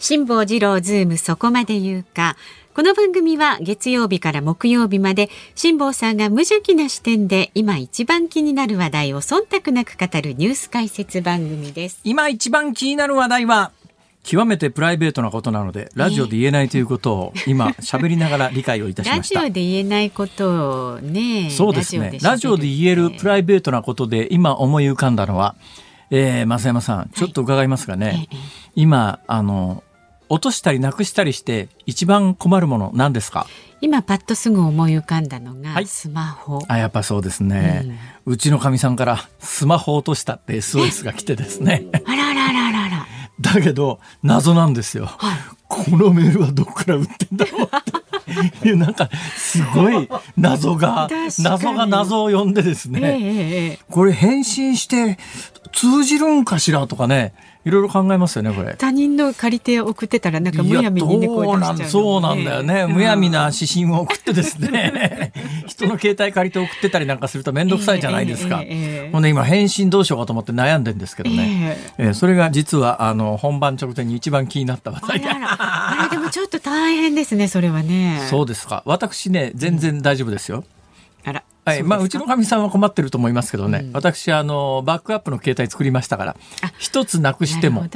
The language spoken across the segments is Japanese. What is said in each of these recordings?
辛坊治郎ズームそこまで言うか。この番組は月曜日から木曜日まで辛坊さんが無邪気な視点で今一番気になる話題を忖度なく語るニュース解説番組です。今一番気になる話題は極めてプライベートなことなのでラジオで言えないということを今 喋りながら理解をいたしました。ラジオで言えないことをねそうですね。ラジオで言えるプライベートなことで今思い浮かんだのはえー、増山さん、ちょっと伺いますがね、はい、今、あの、落としたりなくしたりして一番困るもの何ですか？今パッとすぐ思い浮かんだのがスマホ、はい、あやっぱそうですね、うん、うちのかみさんからスマホ落としたって SOS が来てですね。あらららららだけど謎なんですよ、はい、このメールはどこから売ってんだろうって。いうなんかすごい謎が謎が謎を呼んでですね、えー、これ返信して通じるんかしらとかねいろいろ考えますよねこれ。他人の借り手を送ってたらなんかむやみに猫出しちゃう、そうなんだよね、むやみな指針を送ってですね。人の携帯借りて送ってたりなんかすると面倒くさいじゃないですか、えー、ほんで今返信どうしようかと思って悩んでんですけどね、えー、えー、それが実はあの本番直前に一番気になった話。題あれでもちょっと大変ですねそれはね。そうですか。私ね全然大丈夫ですよ、あらはい、まあ、うちのかみさんは困ってると思いますけどね、うん、私、あの、バックアップの携帯作りましたから、一つなくしても。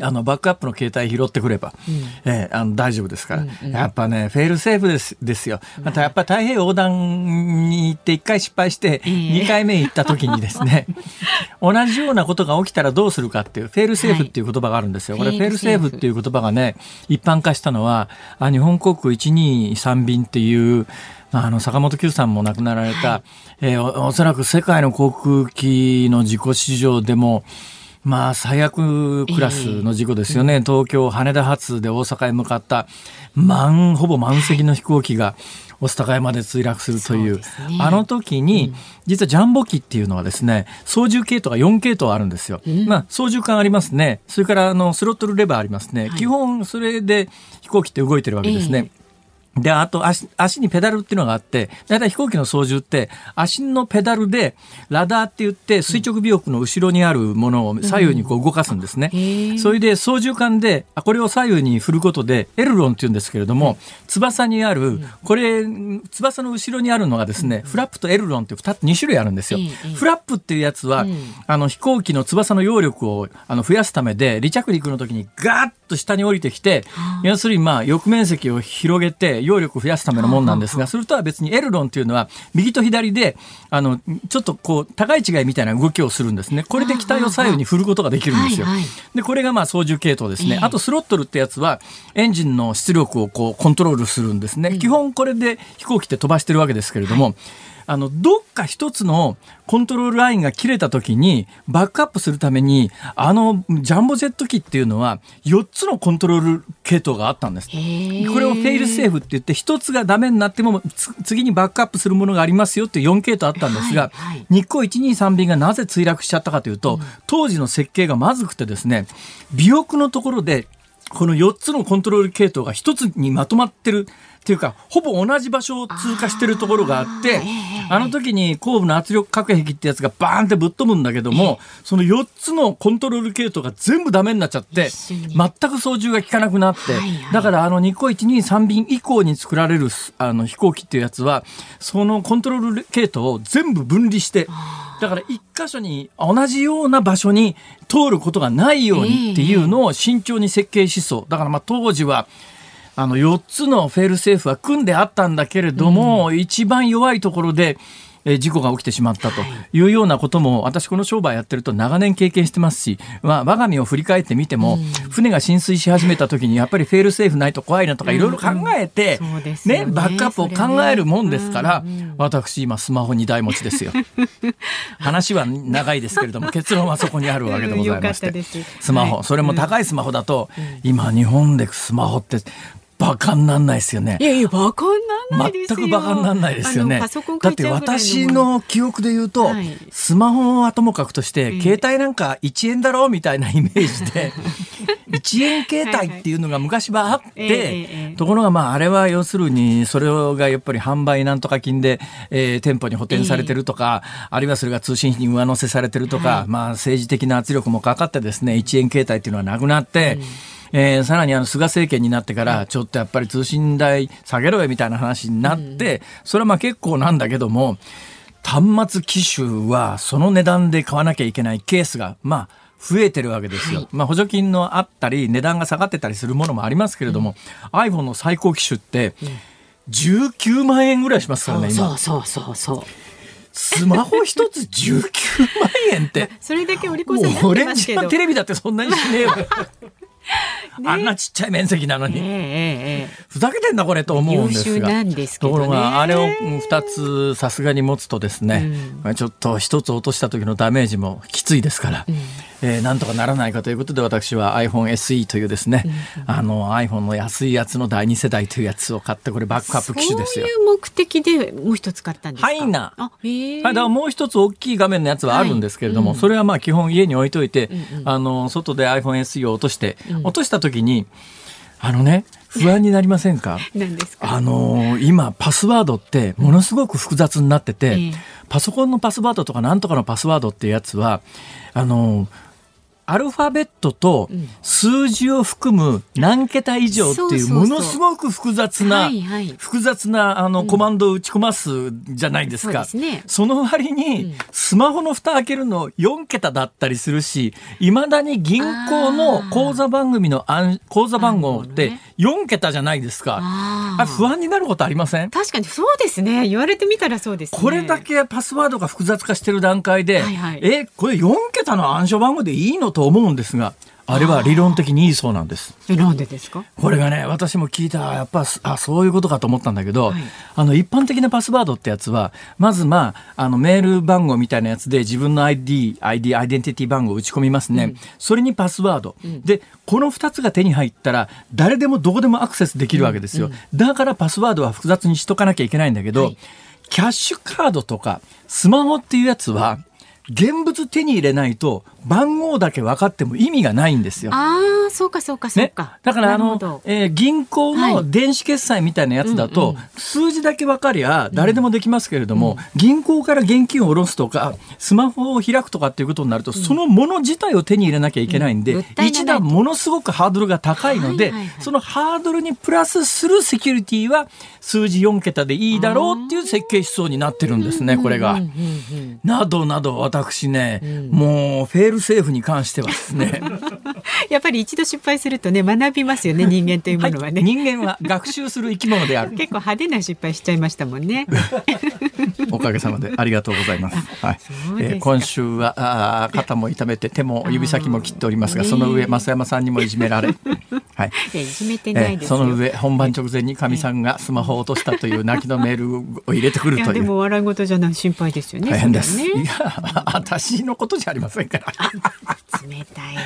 あのバックアップの携帯拾ってくれば、うん、えー、あの大丈夫ですから、うんうん、やっぱねフェールセーフですですよ。またやっぱり太平洋横断に行って1回失敗して2回目行った時にですね、同じようなことが起きたらどうするかっていうフェールセーフっていう言葉があるんですよ、はい、これフェールセーフ。っていう言葉がね一般化したのはあ日本航空123便っていうあの坂本九さんも亡くなられた、はい、えー、おおそらく世界の航空機の事故史上でもまあ最悪クラスの事故ですよね、えー、東京羽田発で大阪へ向かった満ほぼ満席の飛行機が、御巣鷹山で墜落するという、ね、あの時に、うん、実はジャンボ機っていうのはですね操縦系統が4系統あるんですよ、うん、まあ操縦桿ありますね。それからあのスロットルレバーありますね、はい、基本それで飛行機って動いてるわけですね、えーで、あと足、足にペダルっていうのがあって、だいたい飛行機の操縦って、足のペダルで、ラダーって言って、垂直尾翼の後ろにあるものを左右にこう動かすんですね。うん、それで操縦桿で、これを左右に振ることで、エルロンって言うんですけれども、翼にある、これ、翼の後ろにあるのがですね、フラップとエルロンって2つ、2種類あるんですよ。フラップっていうやつは、あの、飛行機の翼の揚力をあの増やすためで、離着陸の時にガーッと下に降りてきて、要するにまあ、翼面積を広げて、揚力を増やすためのもんなんですが、それとは別にエルロンっていうのは、右と左で、あの、ちょっとこう、高い違いみたいな動きをするんですね。これで機体を左右に振ることができるんですよ。で、これがまあ操縦系統ですね。あとスロットルってやつは、エンジンの出力をこう、コントロールするんですね。基本これで飛行機って飛ばしてるわけですけれども、あの、どっか一つのコントロールラインが切れた時に、バックアップするために、あの、ジャンボジェット機っていうのは、4つのコントロール系統があったんです。これをフェイルセーフって言って、1つがダメになっても、次にバックアップするものがありますよっていう4系統あったんですが、はいはい、日光123便がなぜ墜落しちゃったかというと、うん、当時の設計がまずくてですね、尾翼のところで、この4つのコントロール系統が1つにまとまってるっていうかほぼ同じ場所を通過してるところがあってあの時に後部の圧力隔壁ってやつがバーンってぶっ飛ぶんだけどもその4つのコントロール系統が全部ダメになっちゃって全く操縦が効かなくなってだからあの日光123便以降に作られるあの飛行機っていうやつはそのコントロール系統を全部分離してだから一箇所に同じような場所に通ることがないようにっていうのを慎重に設計しそう。だからまあ当時はあの4つのフェールセーフは組んであったんだけれども、うん、一番弱いところでえ事故が起きてしまったとい。うようなことも、私この商売やってると長年経験してますし、まあ、我が身を振り返ってみても、船が浸水し始めた時にやっぱりフェールセーフないと怖いなとかいろいろ考えて、ね、バックアップを考えるもんですから、私今スマホ2台持ちですよ。話は長いですけれども、結論はそこにあるわけでございまして。スマホ、それも高いスマホだと、今日本でスマホってバカになんないですよね。いやいや、バカになんない全くバカになんないですよね。だって私の記憶で言うと、はい、スマホはともかくとして、携帯なんか1円だろうみたいなイメージで、1円携帯っていうのが昔はあって、ところがまああれは要するに、それがやっぱり販売なんとか金で、えー、店舗に補填されてるとか、あるいはそれが通信費に上乗せされてるとか、まあ政治的な圧力もかかってですね、1円携帯っていうのはなくなって、うんえー、さらにあの菅政権になってからちょっとやっぱり通信代下げろよみたいな話になって、それはまあ結構なんだけども端末機種はその値段で買わなきゃいけないケースがまあ増えてるわけですよ。はい、まあ補助金のあったり値段が下がってたりするものもありますけれども、うん、iPhone の最高機種って19万円ぐらいしますからね今。そうそうそうそう。スマホ一つ19万円って。それだけお利口さんオレンジテレビだってそんなにしねえよ。あんなちっちゃい面積なのに、ふざけてんだこれと思うんですがところがあれを2つさすがに持つとですね、うん、ちょっと1つ落とした時のダメージもきついですから、うん、えー、なんとかならないかということで私は iPhone SE というですね、うん、あの iPhone の安いやつの第2世代というやつを買ってこれバックアップ機種ですよ。そういう目的でもう一つ買ったんですか？はいな。あへはい、だからもう一つ大きい画面のやつはあるんですけれども、はい、それはまあ基本家に置いといて、うんうん、あの外で iPhone SE を落として、落とした時にあのね不安になりませんか？あの今パスワードってものすごく複雑になってて、えー、パソコンのパスワードとかなんとかのパスワードっていうやつはあのアルファベットと数字を含む何桁以上っていうものすごく複雑な、複雑なあのコマンドを打ち込ますじゃないですか。その割にスマホの蓋開けるの4桁だったりするし、いまだに銀行の口座番組の口座番号って4桁じゃないですか。あ不安になることありません？確かにそうですね。言われてみたらそうです、ね、これだけパスワードが複雑化してる段階で、はいはい、え、これ4桁の暗証番号でいいのと思うんですが、あれは理論的にいいそうなんです。え、なんでですか？これがね、私も聞いた、やっぱ、あ、そういうことかと思ったんだけど、はい、あの、一般的なパスワードってやつは、まずまあ、あの、メール番号みたいなやつで自分の ID、ID、アイデンティティ番号を打ち込みますね。うん、それにパスワード。うん、で、この2つが手に入ったら、誰でもどこでもアクセスできるわけですよ。うん、だからパスワードは複雑にしとかなきゃいけないんだけど、はい、キャッシュカードとか、スマホっていうやつは、現物手に入れないと番号だけ分かっても意味がないんですよ。ああ、そうかそうかそうか。ね、だからあの、えー、銀行の電子決済みたいなやつだと、はいうんうん、数字だけ分かりゃ誰でもできますけれども、うん、銀行から現金を下ろすとか、スマホを開くとかっていうことになると、うん、そのもの自体を手に入れなきゃいけないんで、うん、一段ものすごくハードルが高いので、はいはいはい、そのハードルにプラスするセキュリティは数字4桁でいいだろうっていう設計思想になってるんですね、これが。などなど私ね、もうフェール政府に関してはですねやっぱり一度失敗するとね学びますよね人間というものはね、はい、人間は学習する生き物である。結構派手な失敗しちゃいましたもんね。おかげさまでありがとうございます。はい、えー、今週はあ肩も痛めて手も指先も切っておりますがその上増山さんにもいじめられ。はい、いじめてないその上本番直前にかみさんがスマホを落としたという泣きのメールを入れてくるという。でも笑い事じゃない心配ですよね大変です、ね、いや私のことじゃありませんから冷たいわ。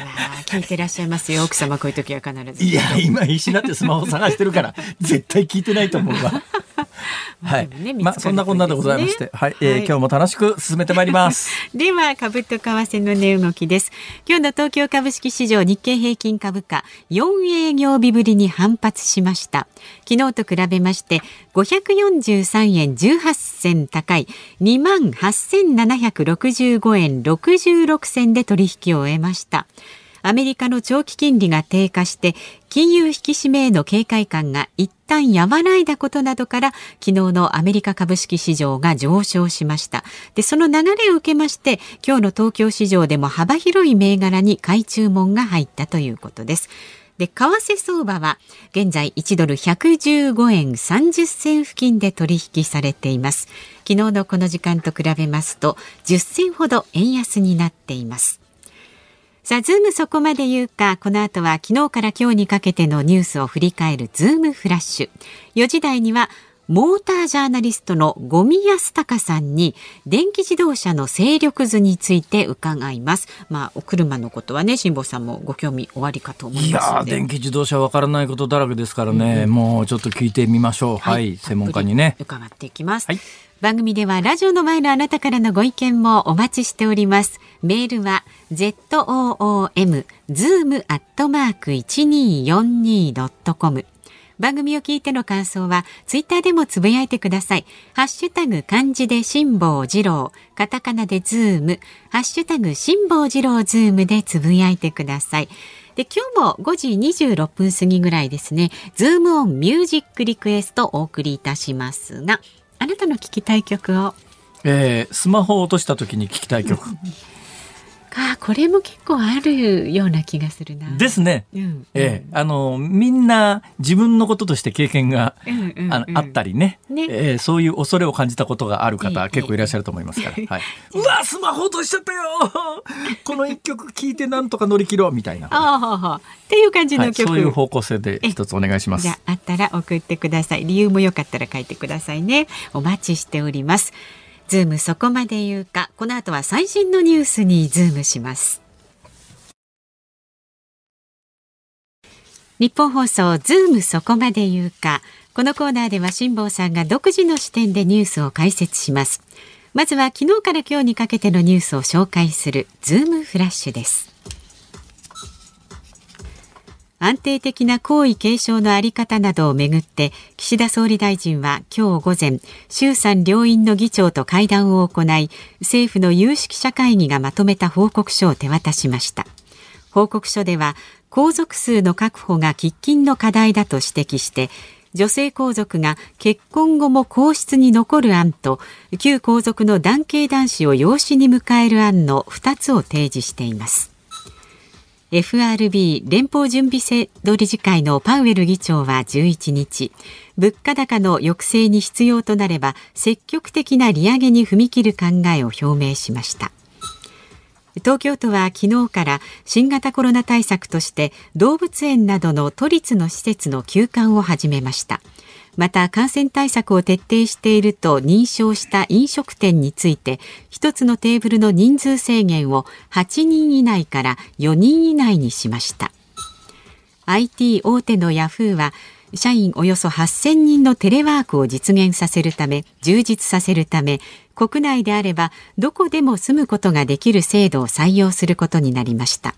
聞いてらっしゃいますよ。奥様こういう時は必ず。いや今必死になってスマホ探してるから絶対聞いてないと思うわ。はい、ね、まあそんなこんなでございまして、はい、えー、はい、今日も楽しく進めてまいります。では株と為替の値動きです。今日の東京株式市場日経平均株価4営業日ぶりに反発しました。昨日と比べまして543円18銭高い2万8765円66銭で取引を終えました。アメリカの長期金利が低下して金融引き締めへの警戒感が一旦和らいだことなどから昨日のアメリカ株式市場が上昇しました。でその流れを受けまして今日の東京市場でも幅広い銘柄に買い注文が入ったということです。で為替相場は現在1ドル115円30銭付近で取引されています。昨日のこの時間と比べますと10銭ほど円安になっています。さあ、ズームそこまで言うか、この後は昨日から今日にかけてのニュースを振り返るズームフラッシュ。4時台には、モータージャーナリストの五味康隆さんに電気自動車の勢力図について伺います。まあお車のことはね辛坊さんもご興味おありかと思いますいや電気自動車わからないことだらけですからね、うん、もうちょっと聞いてみましょう。はい、はい、専門家にね伺っていきます。はい番組ではラジオの前のあなたからのご意見もお待ちしております。メールは zoom zoom アットマーク 1242.com 番組を聞いての感想はツイッターでもつぶやいてください。ハッシュタグ漢字で辛坊治郎、カタカナでズーム、ハッシュタグ辛坊治郎ズームでつぶやいてください。で、今日も5時26分過ぎぐらいですね、ズームオンミュージックリクエストお送りいたしますが、あなたの聞きたい曲を。えー、スマホを落とした時に聞きたい曲。あこれも結構あるような気がするな。ですね。うん、ええあのみんな自分のこととして経験が、うんうん、ああったりねね、えー、そういう恐れを感じたことがある方、結構いらっしゃると思いますから。はい、うわスマホ落としちゃったよ この一曲聴いてなんとか乗り切ろうみたいな。あっていう感じの曲、はい、そういう方向性で一つお願いします。じゃあったら送ってください。理由もよかったら書いてくださいね。お待ちしております。ズームそこまで言うか。この後は最新のニュースにズームします。ニッポン放送ズームそこまで言うか。このコーナーでは辛坊さんが独自の視点でニュースを解説します。まずは昨日から今日にかけてのニュースを紹介するズームフラッシュです。安定的な皇位継承のあり方などをめぐって岸田総理大臣は今日午前衆参両院の議長と会談を行い政府の有識者会議がまとめた報告書を手渡しました。報告書では皇族数の確保が喫緊の課題だと指摘して女性皇族が結婚後も皇室に残る案と旧皇族の男系男子を養子に迎える案の2つを提示しています。FRB 連邦準備制度理事会のパウエル議長は11日物価高の抑制に必要となれば積極的な利上げに踏み切る考えを表明しました。東京都は昨日から新型コロナ対策として動物園などの都立の施設の休館を始めました。また感染対策を徹底していると認証した飲食店について一つのテーブルの人数制限を8人以内から4人以内にしました。IT 大手のヤフーは社員およそ8000人のテレワークを実現させるため充実させるため国内であればどこでも住むことができる制度を採用することになりました。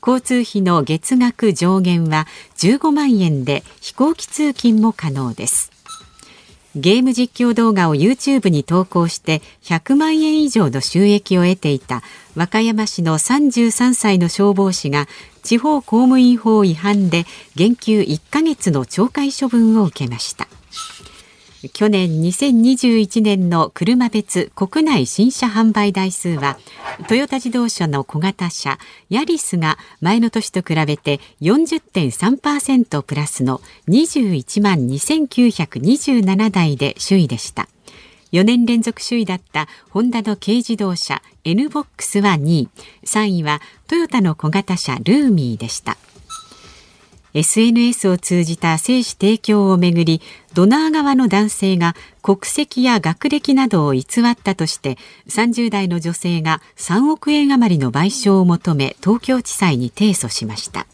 交通費の月額上限は15万円で飛行機通勤も可能です。ゲーム実況動画を YouTube に投稿して100万円以上の収益を得ていた和歌山市の33歳の消防士が地方公務員法違反で減給1ヶ月の懲戒処分を受けました。去年2021年の車別国内新車販売台数はトヨタ自動車の小型車ヤリスが前の年と比べて40.3%プラスの21万2927台で首位でした。4年連続首位だったホンダの軽自動車 N ボックスは2位。3位はトヨタの小型車ルーミーでした。SNS を通じた精子提供をめぐりドナー側の男性が国籍や学歴などを偽ったとして30代の女性が3億円余りの賠償を求め東京地裁に提訴しました。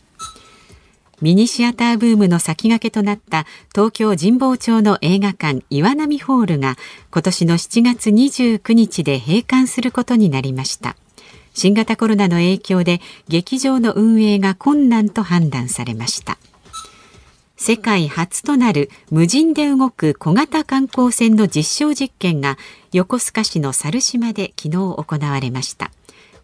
ミニシアターブームの先駆けとなった東京神保町の映画館岩波ホールが今年の7月29日で閉館することになりました。新型コロナの影響で劇場の運営が困難と判断されました。世界初となる無人で動く小型観光船の実証実験が横須賀市の猿島で昨日行われました。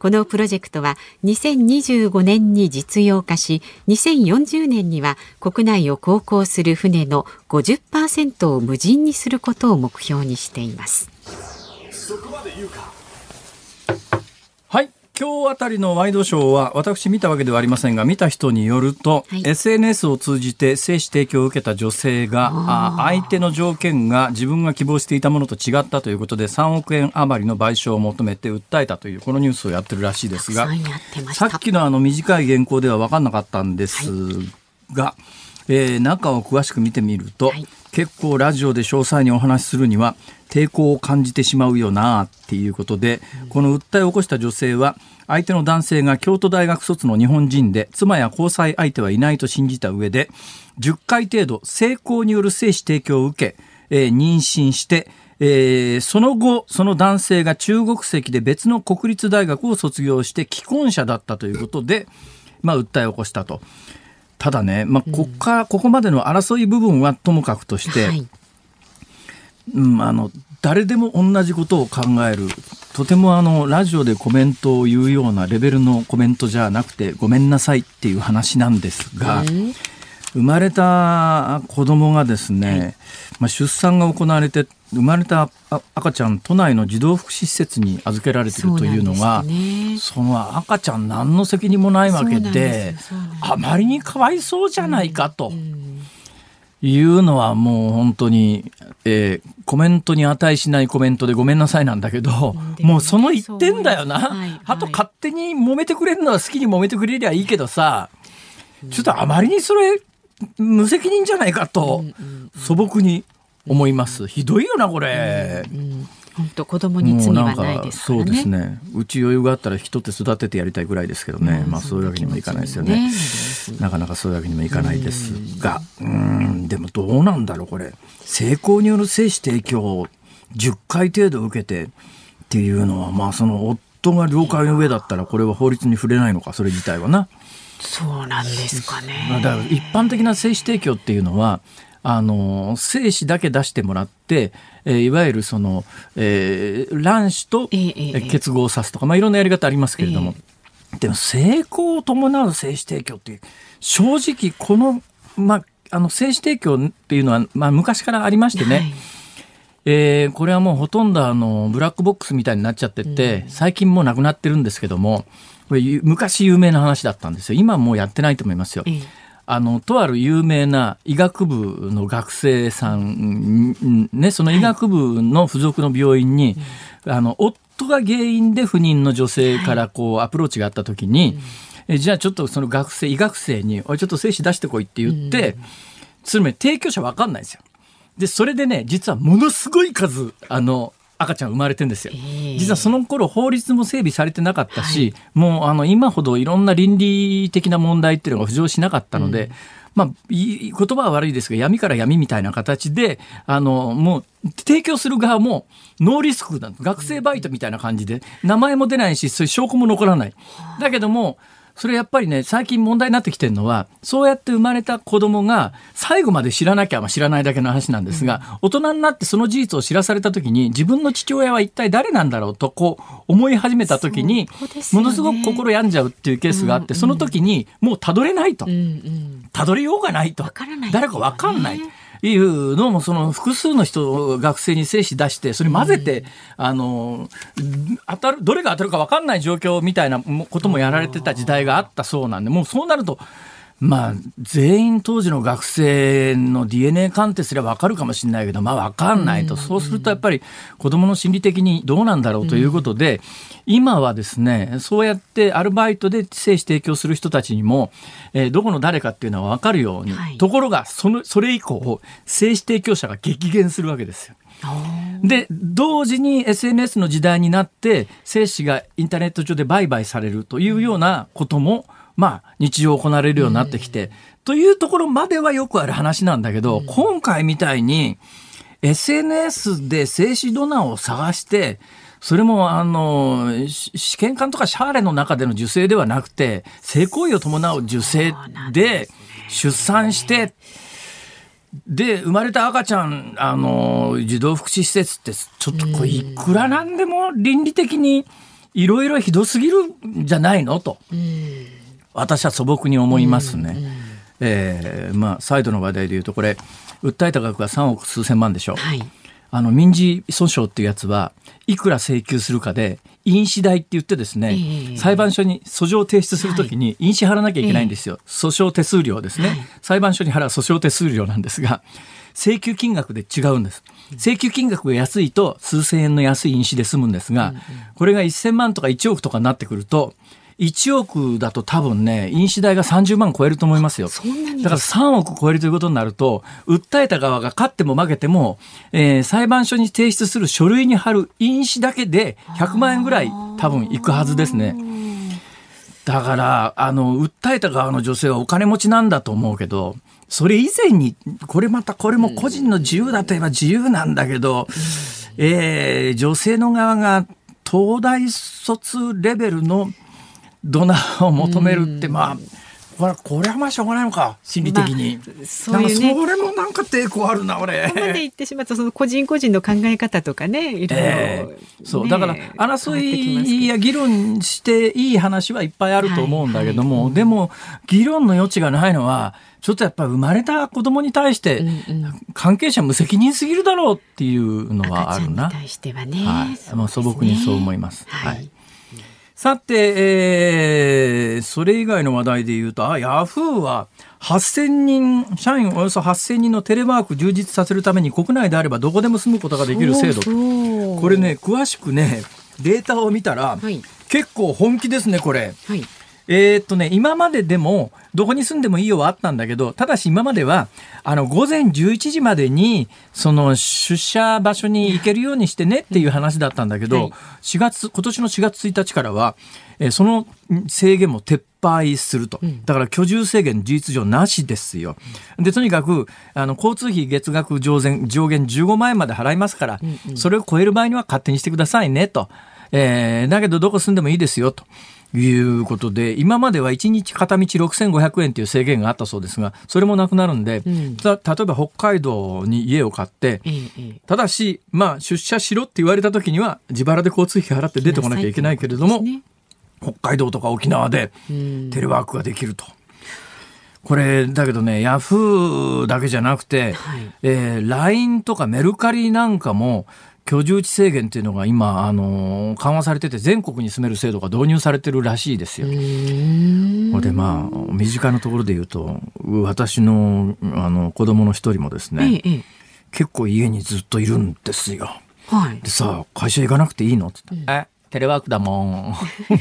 このプロジェクトは2025年に実用化し2040年には国内を航行する船の50%を無人にすることを目標にしています。今日あたりのワイドショーは私見たわけではありませんが見た人によると、はい、SNS を通じて精子提供を受けた女性があ相手の条件が自分が希望していたものと違ったということで3億円余りの賠償を求めて訴えたというこのニュースをやってるらしいですがさっきのあの短い原稿では分かんなかったんですが、はい。えー、中を詳しく見てみると、はい、結構ラジオで詳細にお話しするには抵抗を感じてしまうよなっていうことで、うん、この訴えを起こした女性は相手の男性が京都大学卒の日本人で妻や交際相手はいないと信じた上で10回程度性交による精子提供を受け、えー、妊娠してえー、その後、その男性が中国籍で別の国立大学を卒業して既婚者だったということで、まあ、訴えを起こしたと。ただね、まあ、ここから、ここまでの争い部分はともかくとして、はい、うん、あの、誰でも同じことを考える、とてもあの、ラジオでコメントを言うようなレベルのコメントじゃなくて、ごめんなさいっていう話なんですが、生まれた子供がですね、はい、まあ、出産が行われて生まれた赤ちゃん都内の児童福祉施設に預けられているというのがそ、ね,、の赤ちゃん何の責任もないわけであまりにかわいそうじゃないかと。いうのはもう本当に、えー、コメントに値しないコメントでごめんなさいなんだけど、もうその一点だよな。はいはい、あと勝手に揉めてくれるのは好きに揉めてくれりゃいいけどさ、ちょっとあまりにそれ無責任じゃないかと素朴に思います。ひどいよなこれ。本当子供に罪はないですからね。そうですね。うち余裕があったら人って育ててやりたいぐらいですけどね。うん、まあそういうわけにもいかないですよね。ねなかなかそういうわけにもいかないですが、うん、でもどうなんだろうこれ。成功による精子提供を10回程度受けてっていうのはまあその夫が了解の上だったらこれは法律に触れないのかそれ自体はな。そうなんですかね。だから一般的な精子提供っていうのはあの精子だけ出してもらって、えー、いわゆるその、えー、卵子と結合さすとか、まあ、いろんなやり方ありますけれども、えー、でも成功を伴う精子提供って正直この,、まあ、あの精子提供っていうのは、まあ、昔からありましてね、はい。えー、これはもうほとんどあのブラックボックスみたいになっちゃってて、うん、最近もうなくなってるんですけどもこれ昔有名な話だったんですよ。今もうやってないと思いますよ。えーあのとある有名な医学部の学生さん、ね、その医学部の付属の病院に、はい、あの夫が原因で不妊の女性からこうアプローチがあった時に、はい、じゃあちょっとその学生医学生に「おいちょっと精子出してこい」って言って、うん、つまり提供者分かんないんですよ。でそれでね実はものすごい数あの赤ちゃん生まれてんですよ。実はその頃法律も整備されてなかったし、はい、もうあの今ほどいろんな倫理的な問題っていうのが浮上しなかったので、うん、まあ、言葉は悪いですが闇から闇みたいな形であのもう提供する側もノーリスクな学生バイトみたいな感じで名前も出ないしそういう証拠も残らない。だけどもそれやっぱりね、最近問題になってきてるのは、そうやって生まれた子供が最後まで知らなきゃ、まあ、知らないだけの話なんですが、うん、大人になってその事実を知らされた時に、自分の父親は一体誰なんだろうと、こう、思い始めた時に、ね、ものすごく心病んじゃうっていうケースがあって、その時にもうたどれないと。たどりようがないと。誰かわかんない。いうのもその複数の人学生に精子出してそれ混ぜて、うん、あの当たるどれが当たるか分かんない状況みたいなこともやられてた時代があったそうなんでもうそうなるとまあ、全員当時の学生の DNA 鑑定すれば分かるかもしれないけど、まあ分かんないと。そうするとやっぱり子供の心理的にどうなんだろうということで、今はですね、そうやってアルバイトで精子提供する人たちにも、えー、どこの誰かっていうのは分かるように。はい、ところが、その、それ以降、精子提供者が激減するわけですよ。で同時に SNS の時代になって精子がインターネット上で売買されるというようなこともまあ、日常行われるようになってきて、というところまではよくある話なんだけど、今回みたいに SNS で精子ドナーを探して、それもあの試験管とかシャーレの中での受精ではなくて性行為を伴う受精で出産してで生まれた赤ちゃんあの児童福祉施設ってちょっとこれいくらなんでも倫理的にいろいろひどすぎるんじゃないの？と。私は素朴に思いますね。うんうん、えー、まあ、再度の話題で言うとこれ訴えた額が3億数千万でしょ。はい、あの民事訴訟っていうやつはいくら請求するかで印紙代って言ってですね、えー、裁判所に訴状を提出するときに印紙払わなきゃいけないんですよ、はい、訴訟手数料ですね、はい、裁判所に払う訴訟手数料なんですが請求金額で違うんです。請求金額が安いと数千円の安い印紙で済むんですが、これが1000万とか1億とかになってくると1億だと多分ね、印紙代が30万超えると思いますよ。だから3億超えるということになると、訴えた側が勝っても負けても、えー、裁判所に提出する書類に貼る印紙だけで100万円ぐらい多分いくはずですね。だから、あの、訴えた側の女性はお金持ちなんだと思うけど、それ以前に、これまた、これも個人の自由だといえば自由なんだけど、えー、女性の側が東大卒レベルのドナーを求めるって、まあ、これこれはまあしょうがないのか心理的に、まあ、そういうねそれもなんか抵抗あるな俺ここまで言ってしまうとその個人個人の考え方とかねいろいろ、えー、そうだから争いや議論していい話はいっぱいあると思うんだけども、はいはい、でも議論の余地がないのはちょっとやっぱり生まれた子供に対して、関係者無責任すぎるだろうっていうのはあるな。対してはね。はい。素朴にそう思います。はい。さて、えー、それ以外の話題で言うと、あ、ヤフーは8000人、社員およそ8000人のテレワーク充実させるために国内であればどこでも住むことができる制度。これね、詳しくね、データを見たら、はい、結構本気ですね、これ。はいえー、っとね、今まででも、どこに住んでもいいよはあったんだけど、ただし今までは、あの、午前11時までに、その、出社場所に行けるようにしてねっていう話だったんだけど、はい、4月、今年の4月1日からは、えー、その制限も撤廃すると。だから居住制限事実上なしですよ。で、とにかく、あの、交通費月額上限上限15万円まで払いますから、それを超える場合には勝手にしてくださいねと。えー、だけどどこ住んでもいいですよと。いうことで、今までは1日片道6500円という制限があったそうですが、それもなくなるんで、うん、例えば北海道に家を買って、ただし、まあ、出社しろって言われた時には、自腹で交通費払って出てこなきゃいけないけれども、ね、北海道とか沖縄でテレワークができると。これだけどねヤフーだけじゃなくて、はい、えー、LINE とかメルカリなんかも居住地制限っていうのが今、あの緩和されてて全国に住める制度が導入されてるらしいですよ。でまあ身近なところで言うと私のあの子供の一人もですね、ええ、結構家にずっといるんですよ。はい、でさ会社行かなくていいの？って言ったら、うん、え？テレワークだもん。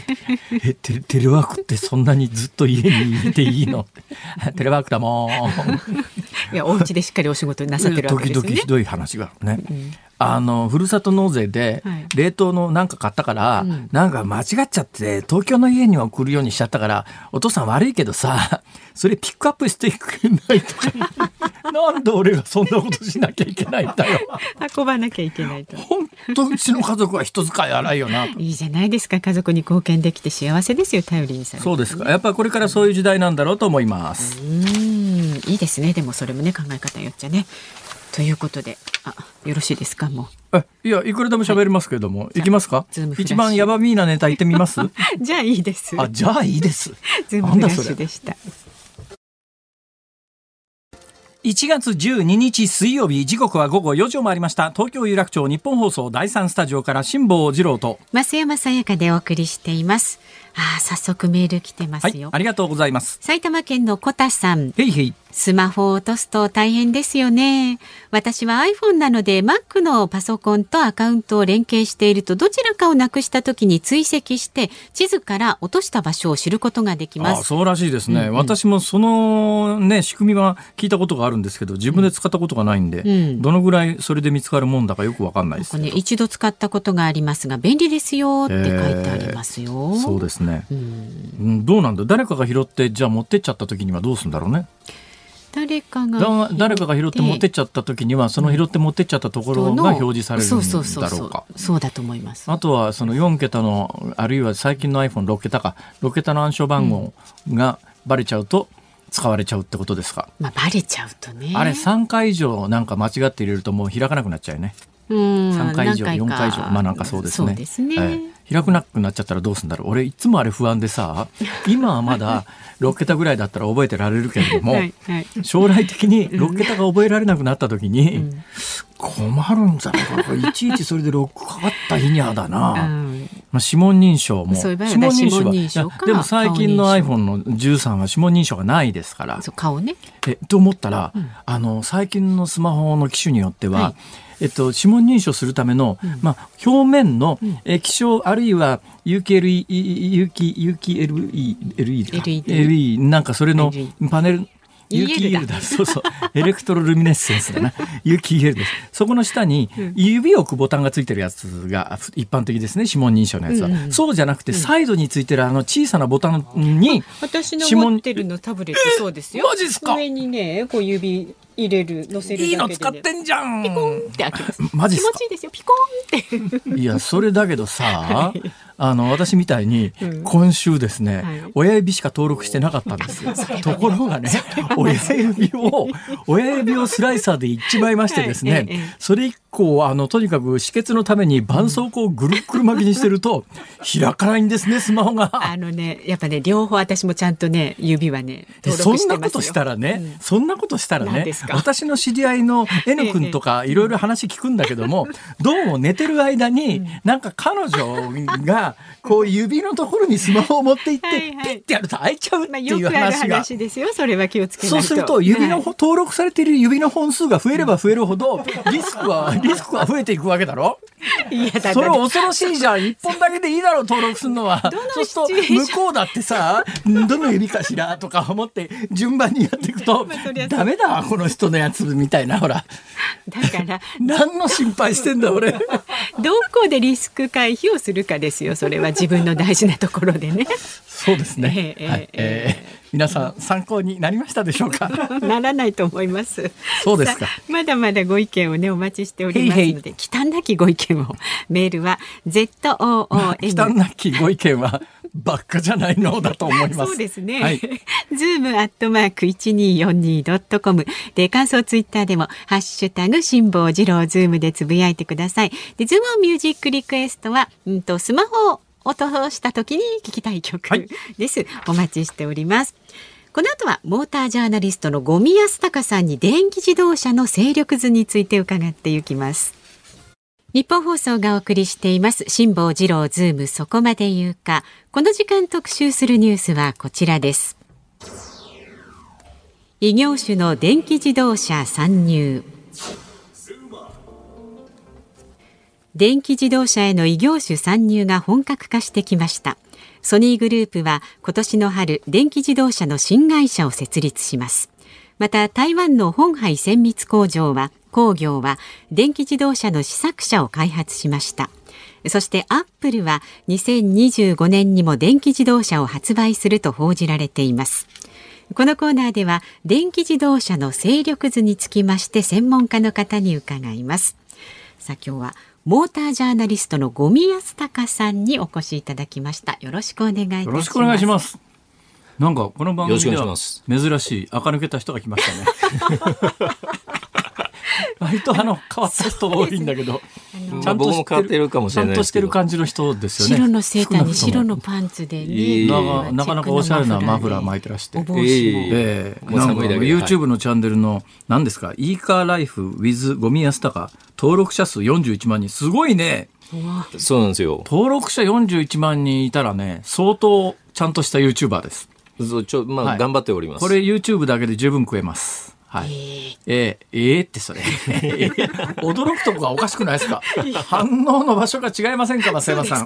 えテレ、テレワークってそんなにずっと家にいていいの？テレワークだもん。いや、お家でしっかりお仕事なさってるわけですね。時々ひどい話がね。うん、あの、ふるさと納税で、冷凍のなんか買ったから、はい、なんか間違っちゃって、東京の家に送るようにしちゃったから、お父さん悪いけどさ、それピックアップしてくれないとか。なんで俺がそんなことしなきゃいけないんだよ。運ばなきゃいけないと。本当うちの家族は人使い荒いよな。いいじゃないですか。家族に貢献できて幸せですよ。頼りにされて、そうですか。やっぱりこれからそういう時代なんだろうと思います。うん、いいですね。でもそれもね考え方よっちゃね。ということで、あ、よろしいですかもう。え、いや、いくらでも喋りますけれども、はい、いきますか？一番ヤバミーなネタ言ってみます？じゃあいいです。あ、じゃあいいです。ズームフラッシュでした。1月12日水曜日時刻は午後4時を回りました。東京有楽町日本放送第3スタジオから辛坊治郎と。増山さやかでお送りしています。あ早速メール来てますよ、はい、ありがとうございます。埼玉県の小田さん。へいへいスマホを落とすと大変ですよね。私は iPhone なので Mac のパソコンとアカウントを連携しているとどちらかをなくした時に追跡して地図から落とした場所を知ることができます。そうらしいですね、うんうん、私もそのね仕組みは聞いたことがあるんですけど自分で使ったことがないんで、うん、どのぐらいそれで見つかるもんだかよくわかんないです、ね、一度使ったことがありますが便利ですよって書いてありますよ、そうですね、うん、どうなんだ？誰かが拾ってじゃあ持ってっちゃった時にはどうするんだろうね誰かが誰かが拾って持ってっちゃった時にはその拾って持ってっちゃったところが表示されるんだろうか。そうだと思います。あとはその4桁のあるいは最近の iPhone6 桁か。6桁の暗証番号がバレちゃうと、使われちゃうってことですか、まあ、バレちゃうとね。あれ3回以上なんか間違って入れるともう開かなくなっちゃうよね。3回以上4回以上。まあなんかそうですね。そうですね、ええ開くなくなっちゃったらどうすんだろう。俺いつもあれ不安でさ今はまだ6桁ぐらいだったら覚えてられるけれども、はいはい、将来的に6桁が覚えられなくなった時に、うん、困るんじゃないかな。いちいちそれで6かかった日にはだな、うん、まあ、指紋認証も。指紋認証はでも最近の iPhone の13は指紋認証がないですから。顔ね。えと思ったら、うん、あの最近のスマホの機種によっては、はいえっと、指紋認証するための、まあ、表面の液晶、あるいは有機 LE、有機、有機 LE、LE なんかそれのパネル、有機 EL だ。そうそう。エレクトロルミネッセンスだな。有機 EL です。そこの下に指を置くボタンがついてるやつが一般的ですね。指紋認証のやつは。うんうん、そうじゃなくて、サイドについてるあの小さなボタンに、私の持ってるのタブレットそうですよ。マジっすか上にね、こう指入れる乗せるだけで、ね、いいの使ってんじゃん。ピコンって開きます。マジ気持ちいいですよ。ピコンって。いやそれだけどさ、はい、あの私みたいに、今週ですね、はい、親指しか登録してなかったんですよ。ところがね親指を親指をスライサーでいっちまいましてですね、は い、それ以降あのとにかく止血のために絆創膏をぐるっくる巻きにしてると 開かないんですねスマホが。あのねやっぱね両方私もちゃんとね指はねそんなことしたらね、うん、そんなことしたらね私の知り合いの N 君とかいろいろ話聞くんだけども、どうも寝てる間に、なんか彼女が、こう指のところにスマホを持っていって、ピッてやると開いちゃうっていう話が。話ですよ。それは気をつけそうすると、指の、登録されている指の本数が増えれば増えるほど、リスクは、リスクは増えていくわけだろ？いやだそれ恐ろしいじゃん。一本だけでいいだろう、登録するのは。そうすると、向こうだってさ、どの指かしらとか思って、順番にやっていくと、ダメだわ、この人のやつみたいな、ほら。だから。何の心配してんだ、俺。どこでリスク回避をするかですよ、それは自分の大事なところでね。そうですね。えー、はい、えー、皆さん参考になりましたでしょうか？ならないと思います。そうですか。まだまだご意見をねお待ちしておりますので、忌憚なきご意見をメールは Z O O M。忌憚なきご意見はばっかじゃないの？だと思います。そうですね。はい、ズームアットマーク一二四二ドットコムで感想ツイッターでもハッシュタグ辛坊治郎ズームでつぶやいてください。でズームミュージックリクエストはうんとスマホを落とした時に聞きたい曲です、はい、お待ちしております。この後はモータージャーナリストの五味康隆さんに電気自動車の勢力図について伺っていきます。ニッポン放送がお送りしています。辛坊治郎ズームそこまで言うか。この時間特集するニュースはこちらです。異業種の電気自動車参入。電気自動車への異業種参入が本格化してきました。ソニーグループは今年の春電気自動車の新会社を設立します。また台湾の本廃精密工場は工業は電気自動車の試作車を開発しました。そしてアップルは2025年にも電気自動車を発売すると報じられています。このコーナーでは電気自動車の勢力図につきまして専門家の方に伺います。さあ今日はモータージャーナリストの五味康隆さんにお越しいただきました。よろしくお願いいたします。よろしくお願いします。なんかこの番組では珍しい垢抜けた人が来ましたね 割とあの変わった人多いんだけど、ちゃんと変わってるかもしれないちゃんとしてる感じの人ですよね。白のセーターに白のパンツでね、なかなかおしゃれなマフラー巻いてらして、えー、なんか YouTube のチャンネルの何ですか、イーカーライフ with ゴミ安高登録者数41万人。すごいね。そうなんですよ。登録者41万人いたらね、相当ちゃんとした YouTuber です。そうちょまあ、はい、頑張っております。これ YouTube だけで十分食えます。はい。えー、えー、ってそれ。驚くとこがおかしくないですか？反応の場所が違いませんか、増山さん。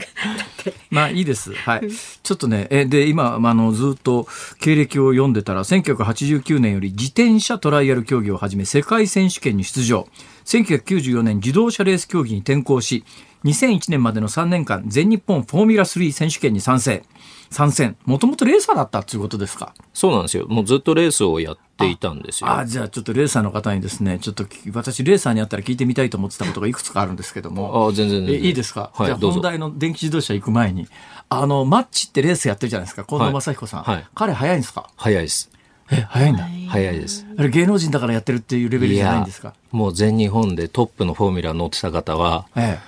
まあいいです。はい。ちょっとね、えで、今、あの、ずっと経歴を読んでたら、1989年より自転車トライアル競技をはじめ、世界選手権に出場。1994年自動車レース競技に転向し、2001年までの3年間、全日本フォーミュラ3選手権に参戦。参戦。もともとレーサーだったっていうことですか？そうなんですよ。もうずっとレースをやっていたんですよ。あじゃあちょっとレーサーの方にですね、ちょっと私レーサーにあったら聞いてみたいと思ってたことがいくつかあるんですけども。あ全然いいですか、はい、じゃあ本題の電気自動車行く前に。あの、マッチってレースやってるじゃないですか。近藤正彦さん。はい、彼早いんですか？早いです。え、早いんだ。早いです。あれ芸能人だからやってるっていうレベルじゃないんですか？もう全日本でトップのフォーミュラ乗ってた方は、え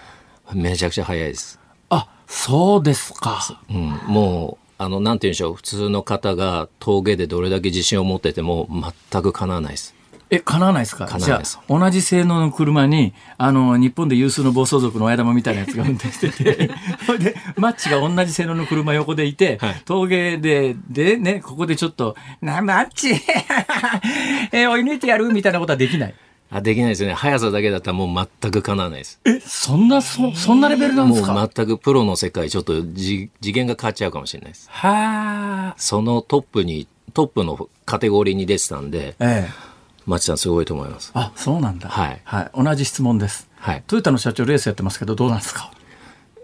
え、めちゃくちゃ早いです。あ、そうですか。うん、もう、あの、なんて言うんでしょう、普通の方が峠でどれだけ自信を持ってても全く叶わないです。え、叶わないですか？じゃあ、同じ性能の車に、あの、日本で有数の暴走族の親玉みたいなやつが運転してて、それで、マッチが同じ性能の車横でいて、はい、峠で、でね、ここでちょっと、な、マッチ！え追い抜いてやる？みたいなことはできない。あできないですね。速さだけだったらもう全くかなわないです。え、そんな、そ、そんなレベルなんですか？もう全くプロの世界、ちょっと次次元が変わっちゃうかもしれないです。はあ。そのトップに、トップのカテゴリーに出てたんで、ええ。町さんすごいと思います。あ、そうなんだ。はいはい。同じ質問です。はいトヨタの社長レースやってますけど、どうなんですか？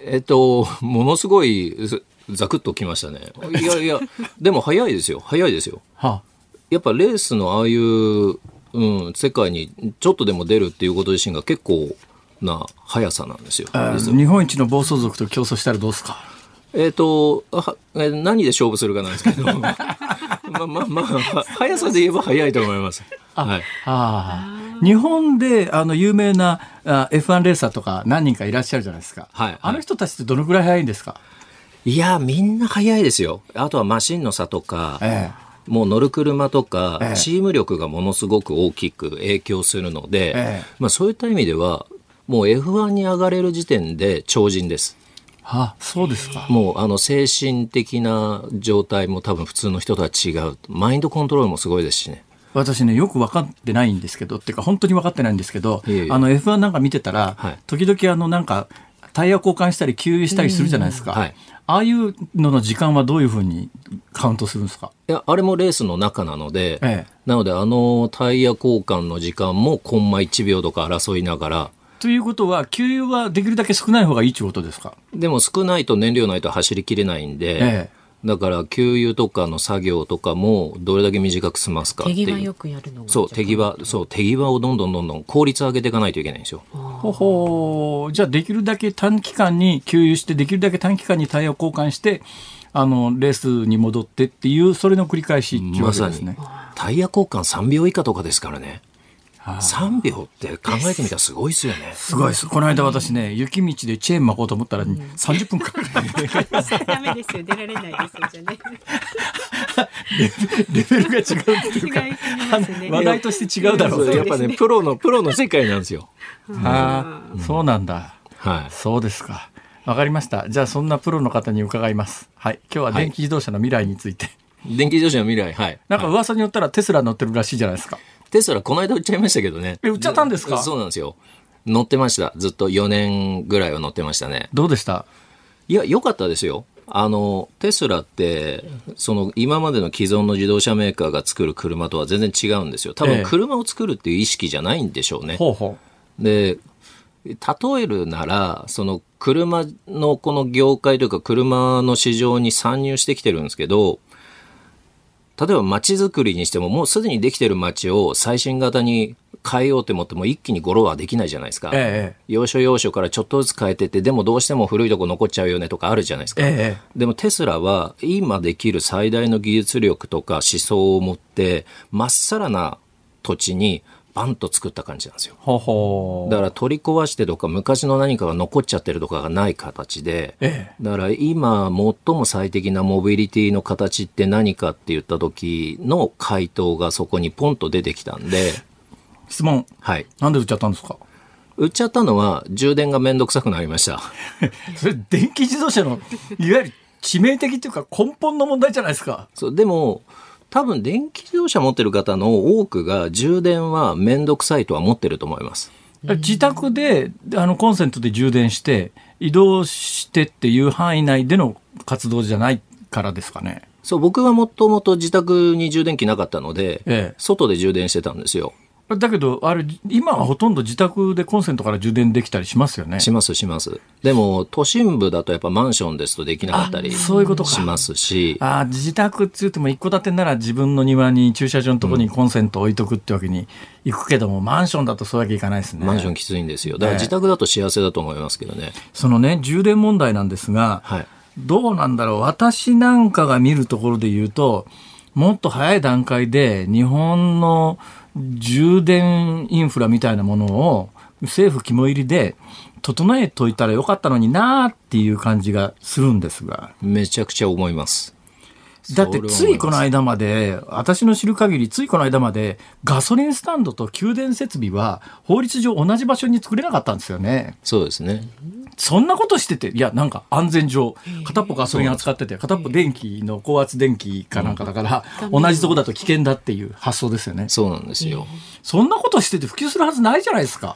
えっと、ものすごい、ざざくっときましたね。いやいや、でも早いですよ。早いですよ。はやっぱレースのああいう、うん、世界にちょっとでも出るっていうこと自身が結構な速さなんですよ。日本一の暴走族と競争したらどうですか？えっ、とあはえ何で勝負するかなんですけど、まあまあまあ、は速さで言えば速いと思います。はい。ああ。日本で、あの、有名なあ F1 レーサーとか何人かいらっしゃるじゃないですか。はいあの人たちってどのぐらい速いんですか？いや、みんな速いですよ。あとはマシンの差とか、えもう乗る車とか、ええチーム力がものすごく大きく影響するので、ええまあそういった意味では、もう F1 に上がれる時点で超人です。え。はあ、そうですか。もうあの精神的な状態も多分普通の人とは違う。マインドコントロールもすごいですしね。私ね、よく分かってないんですけど、っていうか本当に分かってないんですけど、いえいえあの F1 なんか見てたら、はい時々あのなんかタイヤ交換したり給油したりするじゃないですか。はいああいうのの時間はどういうふうにカウントするんですか？いや、あれもレースの中なので、ええ。なのであのタイヤ交換の時間もコンマ1秒とか争いながら、ということは、給油はできるだけ少ない方がいいということですか？でも少ないと燃料ないと走りきれないんで、えだから給油とかの作業とかもどれだけ短く済ますかっていう。手際よくやるのがそう、手際、そう、手際をどんどんどんどん効率上げていかないといけないんですよ。ほほーじゃあできるだけ短期間に給油して、できるだけ短期間にタイヤを交換して、あの、レースに戻ってっていう、それの繰り返しっていうわまさにけですね。。タイヤ交換3秒以下とかですからね。3秒って考えてみたらすごいですよね。すごいです。この間私ね、雪道でチェーン巻こうと思ったら30分かかる。ダメですよ出られないですよじゃね レベルが違うっていうか話題として違うだろうやっぱね、プロの、プロの世界なんですよ。ああ、そうなんだ。はい。そうですか。わかりました。じゃあそんなプロの方に伺います。はい。今日は電気自動車の未来について。電気自動車の未来、はい。なんか噂によったらテスラ乗ってるらしいじゃないですか。テスラ、この間売っちゃいましたけどね。え売っちゃったんですか？そうなんですよ。乗ってました。ずっと4年ぐらいは乗ってましたね。どうでした？いや、良かったですよ。あの、テスラって、その、今までの既存の自動車メーカーが作る車とは全然違うんですよ。多ええ分、車を作るっていう意識じゃないんでしょうね。ほうほで、例えるなら、その、車のこの業界というか、車の市場に参入してきてるんですけど、例えば街づくりにしても、もうすでにできてる街を最新型に変えようと思っても一気にゴロはできないじゃないですか。う。え要所要所からちょっとずつ変えてって、でもどうしても古いとこ残っちゃうよねとかあるじゃないですか。ええでもテスラは今できる最大の技術力とか思想を持って、まっさらな土地にバンと作った感じなんですよ。ほうほう。だから取り壊してとか昔の何かが残っちゃってるとかがない形で、ええだから今最も最適なモビリティの形って何かって言った時の回答がそこにポンと出てきたんで、質問。はい。なんで売っちゃったんですか？売っちゃったのは充電がめんどくさくなりました。それ電気自動車の、いわゆる致命的っていうか根本の問題じゃないですか。そう、でも、多分電気自動車持ってる方の多くが充電はめんどくさいとは思ってると思います。自宅であのコンセントで充電して移動してっていう範囲内での活動じゃないからですかね。そう、僕はもともと自宅に充電器なかったので、ええ外で充電してたんですよ。だけど、あれ、今はほとんど自宅でコンセントから充電できたりしますよね。しますします。でも、都心部だとやっぱマンションですとできなかったりあそういうことかしますし、ああ自宅って言っても一戸建てなら自分の庭に駐車場のところにコンセント置いとくってわけにいくけども、マンションだとそういうわけいかないですね。マンションきついんですよ。だからええ自宅だと幸せだと思いますけどね。そのね、充電問題なんですが、はい。どうなんだろう。私なんかが見るところで言うと、もっと早い段階で日本の充電インフラみたいなものを政府肝入りで整えといたらよかったのになーっていう感じがするんですが、めちゃくちゃ思います。だってついこの間まで、私の知る限りついこの間までガソリンスタンドと給電設備は法律上同じ場所に作れなかったんですよね。そうですね。そんなことしてて、いや、なんか安全上、片っぽガソリン扱ってて、片っぽ電気の高圧電気かなんかだから、同じとこだと危険だっていう発想ですよね。そうなんですよ。そんなことしてて普及するはずないじゃないですか。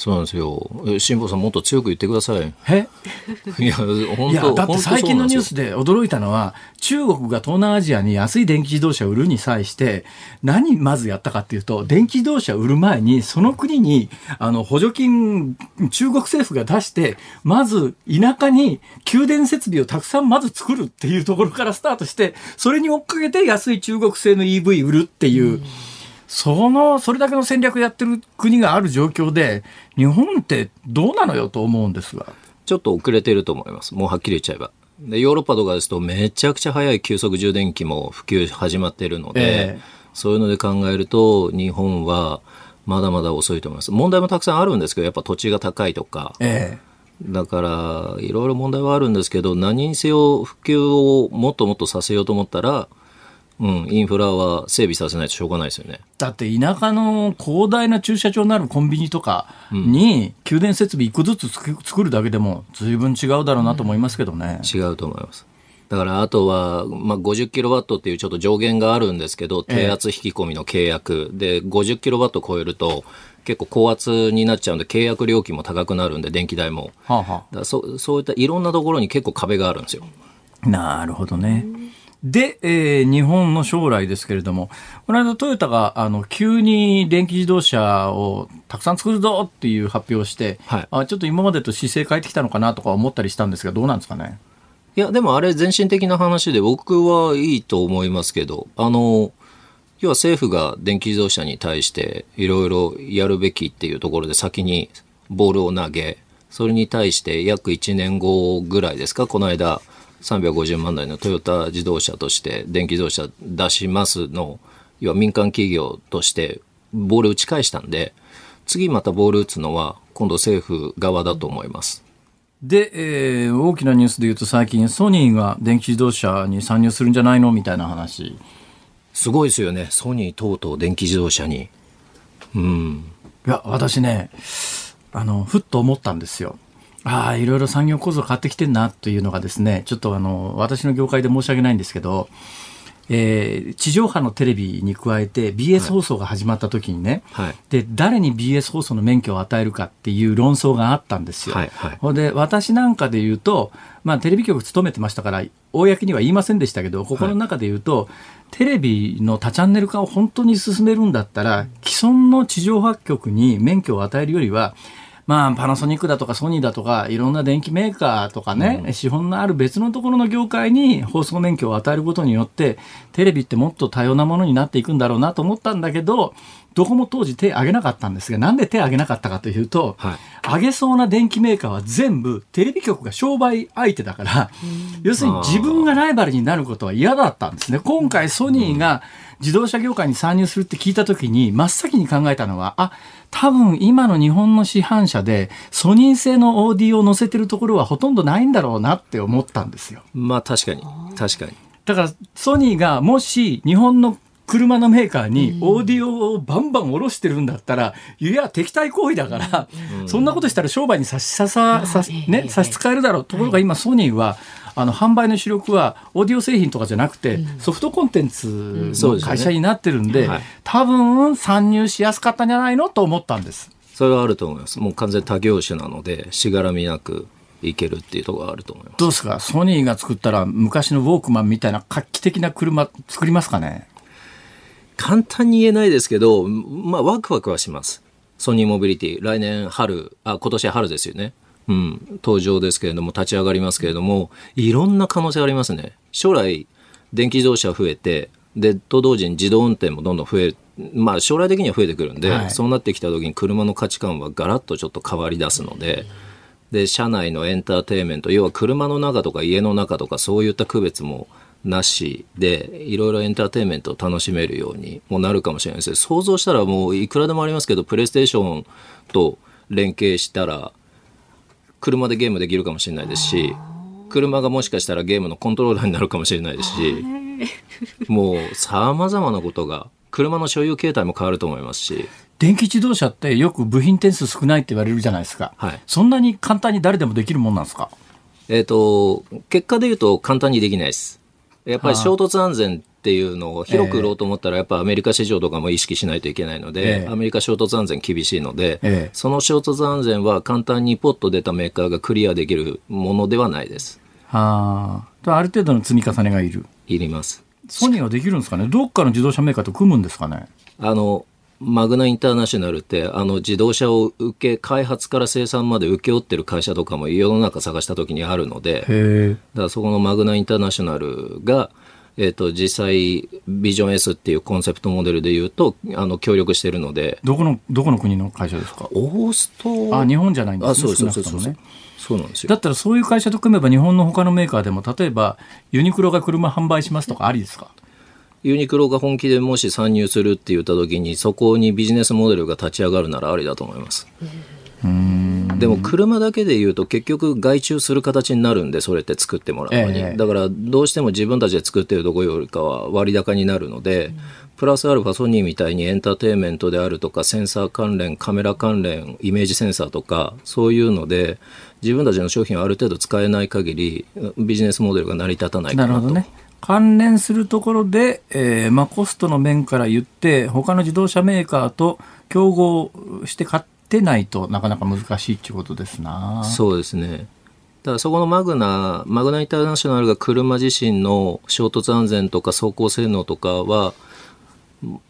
そうなんですよ。辛坊さんもっと強く言ってください。え？いや、本当だって最近のニュースで驚いたのは、中国が東南アジアに安い電気自動車を売るに際して、何まずやったかっていうと、電気自動車を売る前に、その国に、あの、補助金、中国政府が出して、まず田舎に給電設備をたくさんまず作るっていうところからスタートして、それに追っかけて安い中国製の EV 売るっていう。うんその、それだけの戦略やってる国がある状況で、日本ってどうなのよと思うんですが。ちょっと遅れてると思います。もうはっきり言っちゃえば。で、ヨーロッパとかですとめちゃくちゃ早い急速充電器も普及始まっているので、えー、そういうので考えると、日本はまだまだ遅いと思います。問題もたくさんあるんですけど、やっぱ土地が高いとか、えー、だから、いろいろ問題はあるんですけど、何にせよ普及をもっともっとさせようと思ったら、うん、インフラは整備させないとしょうがないですよね。だって田舎の広大な駐車場のあるコンビニとかに、給電設備一個ずつ作るだけでも随分違うだろうなと思いますけどね。違うと思います。だからあとは、まあ、50キロワットっていうちょっと上限があるんですけど、低圧引き込みの契約、で、50キロワット超えると、結構高圧になっちゃうんで、契約料金も高くなるんで、電気代も。はあはあ、だそそういったいろんなところに結構壁があるんですよ。なるほどね。で、えー、日本の将来ですけれども、この間トヨタが、あの、急に電気自動車をたくさん作るぞっていう発表をして、はい、あちょっと今までと姿勢変えてきたのかなとか思ったりしたんですが、どうなんですかね？いや、でもあれ全身的な話で僕はいいと思いますけど、あの、要は政府が電気自動車に対していろいろやるべきっていうところで先にボールを投げ、それに対して約1年後ぐらいですか、この間、350万台のトヨタ自動車として電気自動車出しますの、要は民間企業としてボール打ち返したんで、次またボール打つのは今度政府側だと思います。で、えー、大きなニュースで言うと最近ソニーが電気自動車に参入するんじゃないのみたいな話。すごいですよね。ソニーとうとう電気自動車に。うん。いや、私ね、あの、ふっと思ったんですよ。ああ、いろいろ産業構造変わってきてんなというのがですね、ちょっとあの、私の業界で申し訳ないんですけど、えー、地上波のテレビに加えて BS 放送が始まった時にね、はい、で誰に BS 放送の免許を与えるかっていう論争があったんですよ。はいはい、で私なんかで言うと、まあ、テレビ局勤めてましたから公には言いませんでしたけどここの中で言うと、はい、テレビの多チャンネル化を本当に進めるんだったら既存の地上波局に免許を与えるよりはまあ、パナソニックだとかソニーだとか、いろんな電機メーカーとかね、うん、資本のある別のところの業界に放送免許を与えることによって、テレビってもっと多様なものになっていくんだろうなと思ったんだけど、どこも当時手挙げなかったんですが、なんで手挙げなかったかというと、はい、挙げそうな電機メーカーは全部テレビ局が商売相手だから、要するに自分がライバルになることは嫌だったんですね。今回ソニーが自動車業界に参入するって聞いたときに、真っ先に考えたのは、あ、多分今の日本の市販車でソニー製のオーディオを載せてるところはほとんどないんだろうなって思ったんですよ。まあ確かに。確かに。だからソニーがもし日本の車のメーカーにオーディオをバンバン下ろしてるんだったら、いや、敵対行為だから、そんなことしたら商売に差しささ、ね、差し支えるだろう。ところが今、ソニーは、あの販売の主力はオーディオ製品とかじゃなくて、ソフトコンテンツの会社になってるんで,、多分参入しやすかったんじゃないのと思ったんです。それはあると思います。もう完全他業種なので、しがらみなくいけるっていうところがあると思います。どうですか？ソニーが作ったら昔のウォークマンみたいな画期的な車作りますかね？簡単に言えないですけど、まあワクワクはします。ソニーモビリティ、来年春、あ、今年春ですよね。うん、登場ですけれども、立ち上がりますけれども、いろんな可能性がありますね。将来、電気自動車増えて、で、と同時に自動運転もどんどん増え、まあ将来的には増えてくるんで、はい、そうなってきた時に車の価値観はガラッとちょっと変わり出すので、で、車内のエンターテインメント、要は車の中とか家の中とかそういった区別もなしで、いろいろエンターテインメントを楽しめるようにもなるかもしれないです想像したらもういくらでもありますけど、プレイステーションと連携したら、車でゲームできるかもしれないですし車がもしかしたらゲームのコントローラーになるかもしれないですしもう様々なことが、車の所有形態も変わると思いますし。電気自動車ってよく部品点数少ないって言われるじゃないですか。はい、そんなに簡単に誰でもできるもんなんですか？えっ、ー、と、結果で言うと簡単にできないです。やっぱり衝突安全っていうのを広く売ろうと思ったら、やっぱアメリカ市場とかも意識しないといけないので、アメリカ衝突安全厳しいので、その衝突安全は簡単にポッと出たメーカーがクリアできるものではないです。はあ。ある程度の積み重ねがいる。いります。ソニーはできるんですかね？どっかの自動車メーカーと組むんですかね？あの、マグナインターナショナルって、あの自動車を受け、開発から生産まで請け負ってる会社とかも世の中探したときにあるので、だからそこのマグナインターナショナルが、えっ、ー、と、実際、ビジョン S っていうコンセプトモデルでいうと、あの、協力しているので。どこの、どこの国の会社ですか？オーストあ、日本じゃないんですね。あ、そうそうそうそう。そうなんですよ。だったらそういう会社と組めば日本の他のメーカーでも、例えば、ユニクロが車販売しますとかありですか？ユニクロが本気でもし参入するって言った時に、そこにビジネスモデルが立ち上がるならありだと思います。でも車だけで言うと結局外注する形になるんでそれって作ってもらうのに、ええ、だからどうしても自分たちで作ってるとこよりかは割高になるので、うん、プラスアルファソニーみたいにエンターテインメントであるとかセンサー関連カメラ関連イメージセンサーとかそういうので自分たちの商品をある程度使えない限りビジネスモデルが成り立たないかなと。ね。関連するところで、えーまあ、コストの面から言って他の自動車メーカーと競合して買ってないとなかなか難しいっていうことですな。そうですね。だからそこのマグナ、マグナインターナショナルが車自身の衝突安全とか走行性能とかは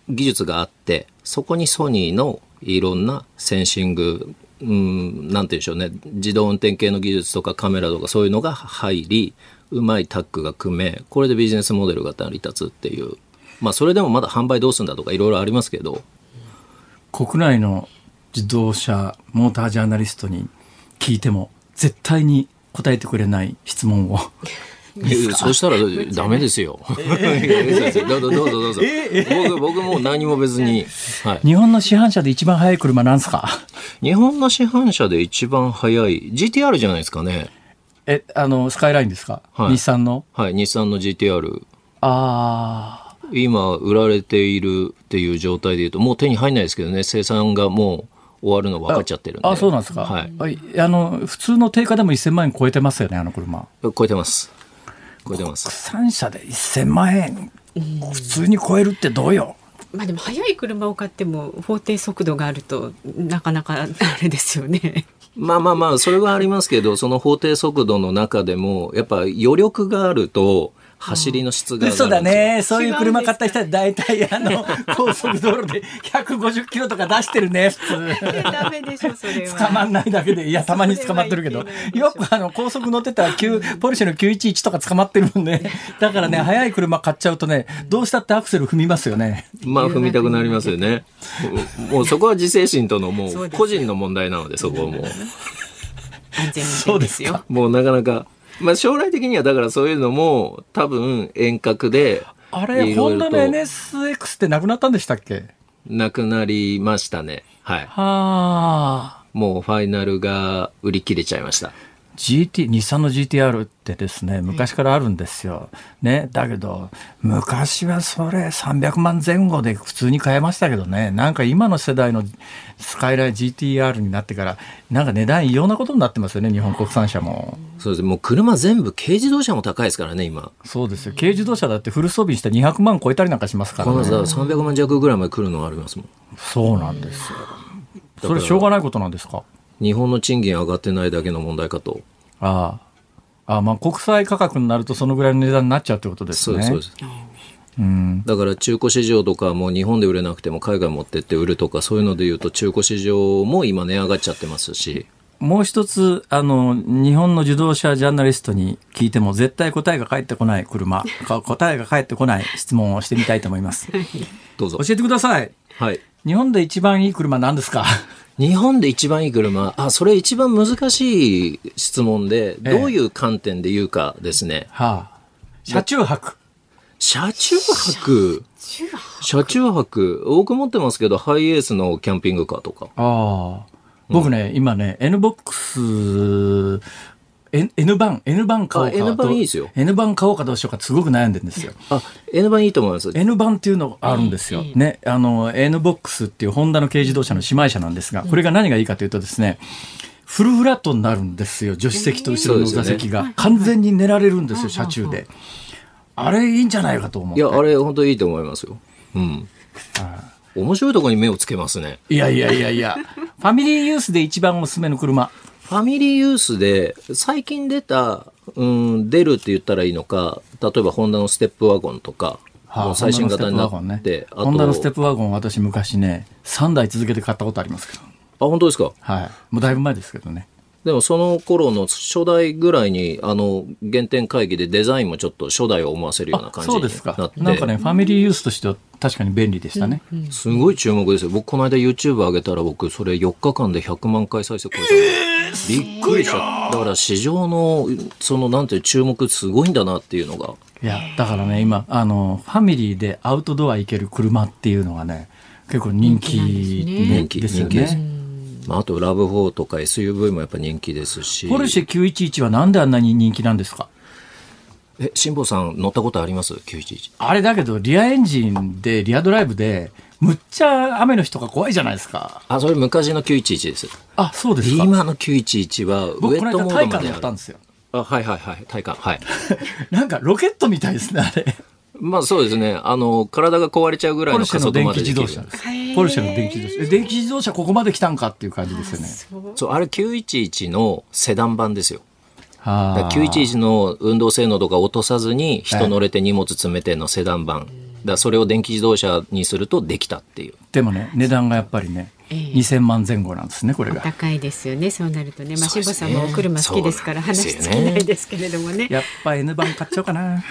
技術があって、そこにソニーのいろんなセンシング、うん、なんて言うんでしょうね、自動運転系の技術とかカメラとかそういうのが入り、うまいタッグが組め、これでビジネスモデルが成り立つっていう。まあそれでもまだ販売どうするんだとかいろいろありますけど。国内の自動車モータージャーナリストに聞いても絶対に答えてくれない質問をそしたらダメですよ。どうぞどうぞどうぞ。僕僕も何も別に、はい。日本の市販車で一番速い車なんですか日本の市販車で一番速い GTR じゃないですかね。え、あの、スカイラインですか、はい、日産のはい、日産の GTR。ああ。今、売られているっていう状態でいうと、もう手に入んないですけどね、生産がもう、終わるの分かっちゃってるんで。あ、そうなんですか。はい。あの、普通の定価でも1000万円超えてますよね、あの車。超えてます。超えてます。国産車で1000万円、普通に超えるってどうよ。まあでも速い車を買っても法定速度があるとなかなかあれですよね。まあまあまあ、それはありますけど、その法定速度の中でも、やっぱ余力があると、走りの質がそうだね。そういう車買った人は大体あの、高速道路で150キロとか出してるね、普通。ダメでしょ、それは。捕まんないだけで、いや、たまに捕まってるけど。よくあの、高速乗ってたら、ポルシェの911とか捕まってるもんね。だからね、速い車買っちゃうとね、どうしたってアクセル踏みますよね。まあ、踏みたくなりますよね。もうそこは自制心とのもう個人の問題なので、そこはもう。安全運転ですよ。もうなかなか。まあ将来的にはだからそういうのも多分遠隔であれ、ホンダの NSX ってなくなったんでしたっけ？なくなりましたね。はい。はあ。もうファイナルが売り切れちゃいました。GT、日産の GTR ってですね、昔からあるんですよ。ね。だけど、昔はそれ300万前後で普通に買えましたけどね。なんか今の世代のスカイライン GTR になってから、なんか値段異様なことになってますよね、日本国産車も。そうです。もう車全部、軽自動車も高いですからね、今。そうですよ。軽自動車だってフル装備して200万超えたりなんかしますからね。この300万弱ぐらいまで来るのがありますもん。そうなんですよ。それしょうがないことなんですか？日本の賃金上がってないだけの問題かと。ああ。あまあ国際価格になるとそのぐらいの値段になっちゃうってことですね。そうです。うん、だから中古市場とかも日本で売れなくても海外持ってって売るとかそういうのでいうと中古市場も今値上がっちゃってますし。もう一つ、あの、日本の自動車ジャーナリストに聞いても絶対答えが返ってこない車、答えが返ってこない質問をしてみたいと思います。どうぞ。教えてください。はい。日本で一番いい車何ですか？日本で一番いい車、あ、それ一番難しい質問で、どういう観点で言うかですね。はあ。車中泊。車中泊？車中泊。多く持ってますけど、ハイエースのキャンピングカーとか。ああ。僕ね、うん、今ね、NBOX N, N 版 N 版買おうか N 版いいですよ。N 版買おうかどうしようかすごく悩んでるんですよ。あ N 版いいと思います。N 版っていうのがあるんですよ、ねあの N ボックスっていうホンダの軽自動車の姉妹車なんですがこれが何がいいかというとですね、フルフラットになるんですよ。助手席と後ろの座席が、完全に寝られるんですよ車中で、あれいいんじゃないかと思って。いやあれ本当いいと思いますよ。うん。面白いところに目をつけますね。いやいやいやいや。ファミリーユースで一番おすすめの車ファミリーユースで最近出た、うん、出るって言ったらいいのか、例えばホンダのステップワゴンとか、はあもう最新型になホンダのスって、テップワゴンね。ホンダのステップワゴン私昔ね3台続けて買ったことありますけど。あ、本当ですか？はい。もうだいぶ前ですけどね。でもその頃の初代ぐらいに、あの、原点会議でデザインもちょっと初代を思わせるようなあ感じになって。そうですか。なんかねファミリーユースとしては確かに便利でしたね、すごい注目ですよ。僕、この間 YouTube 上げたら僕、それ4日間で100万回再生超えたの、びっくりした。だから市場の、その、なんていう注目すごいんだなっていうのが。いやだからね今あのファミリーでアウトドア行ける車っていうのがね結構人気人気、ですよ人気ですね。まあ、あと、ラブ4とか SUV もやっぱ人気ですし。ポルシェ911はなんであんなに人気なんですか？え、辛坊さん乗ったことあります ?911。あれだけどリアエンジンでリアドライブでむっちゃ雨の日とか怖いじゃないですかあ、それ昔の911です。あそうですか今の911はウ僕このェットモ間タイカンードまである。乗ったんですよあ、はいはいはい。体感。はい。なんかロケットみたいですねあれまあそうですね。あの、体が壊れちゃうぐらいポルの加速シェの電気までできる自動車ですポルシェの電気自動車え電気自動車ここまで来たんかっていう感じですよねそう、あれ911のセダン版ですよ。はだから911の運動性能とか落とさずに人乗れて荷物詰めてのセダン版。だそれを電気自動車にするとできたっていう。でもね値段がやっぱりね、2000万前後なんですねこれが。高いですよねそうなるとね。まあ辛坊さんもお車好きですから話尽きないですけれどもね。やっぱ N 版買っちゃおうかな。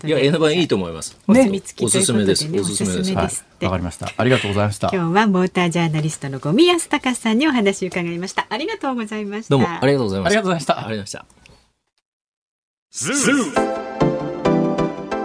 といや、N 版いいと思います。ねすすめです。おすすめです。おはいす。すめです。わかりました。ありがとうございました。今日はモータージャーナリストのゴミ安隆さんにお話を伺いました。ありがとうございました。どうもありがとうございました。ありがとうございました。ありがとうございました。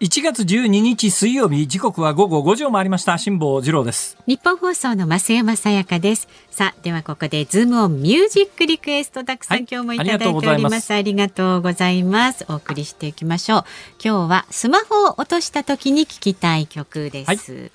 1月12日水曜日時刻は午後5時を回りました辛坊治郎です日本放送の増山さやかです。さあ、ではここでズームオンミュージックリクエストたくさん、はい今日もいただいております。ありがとうございます。お送りしていきましょう。今日はスマホを落とした時に聴きたい曲です。はい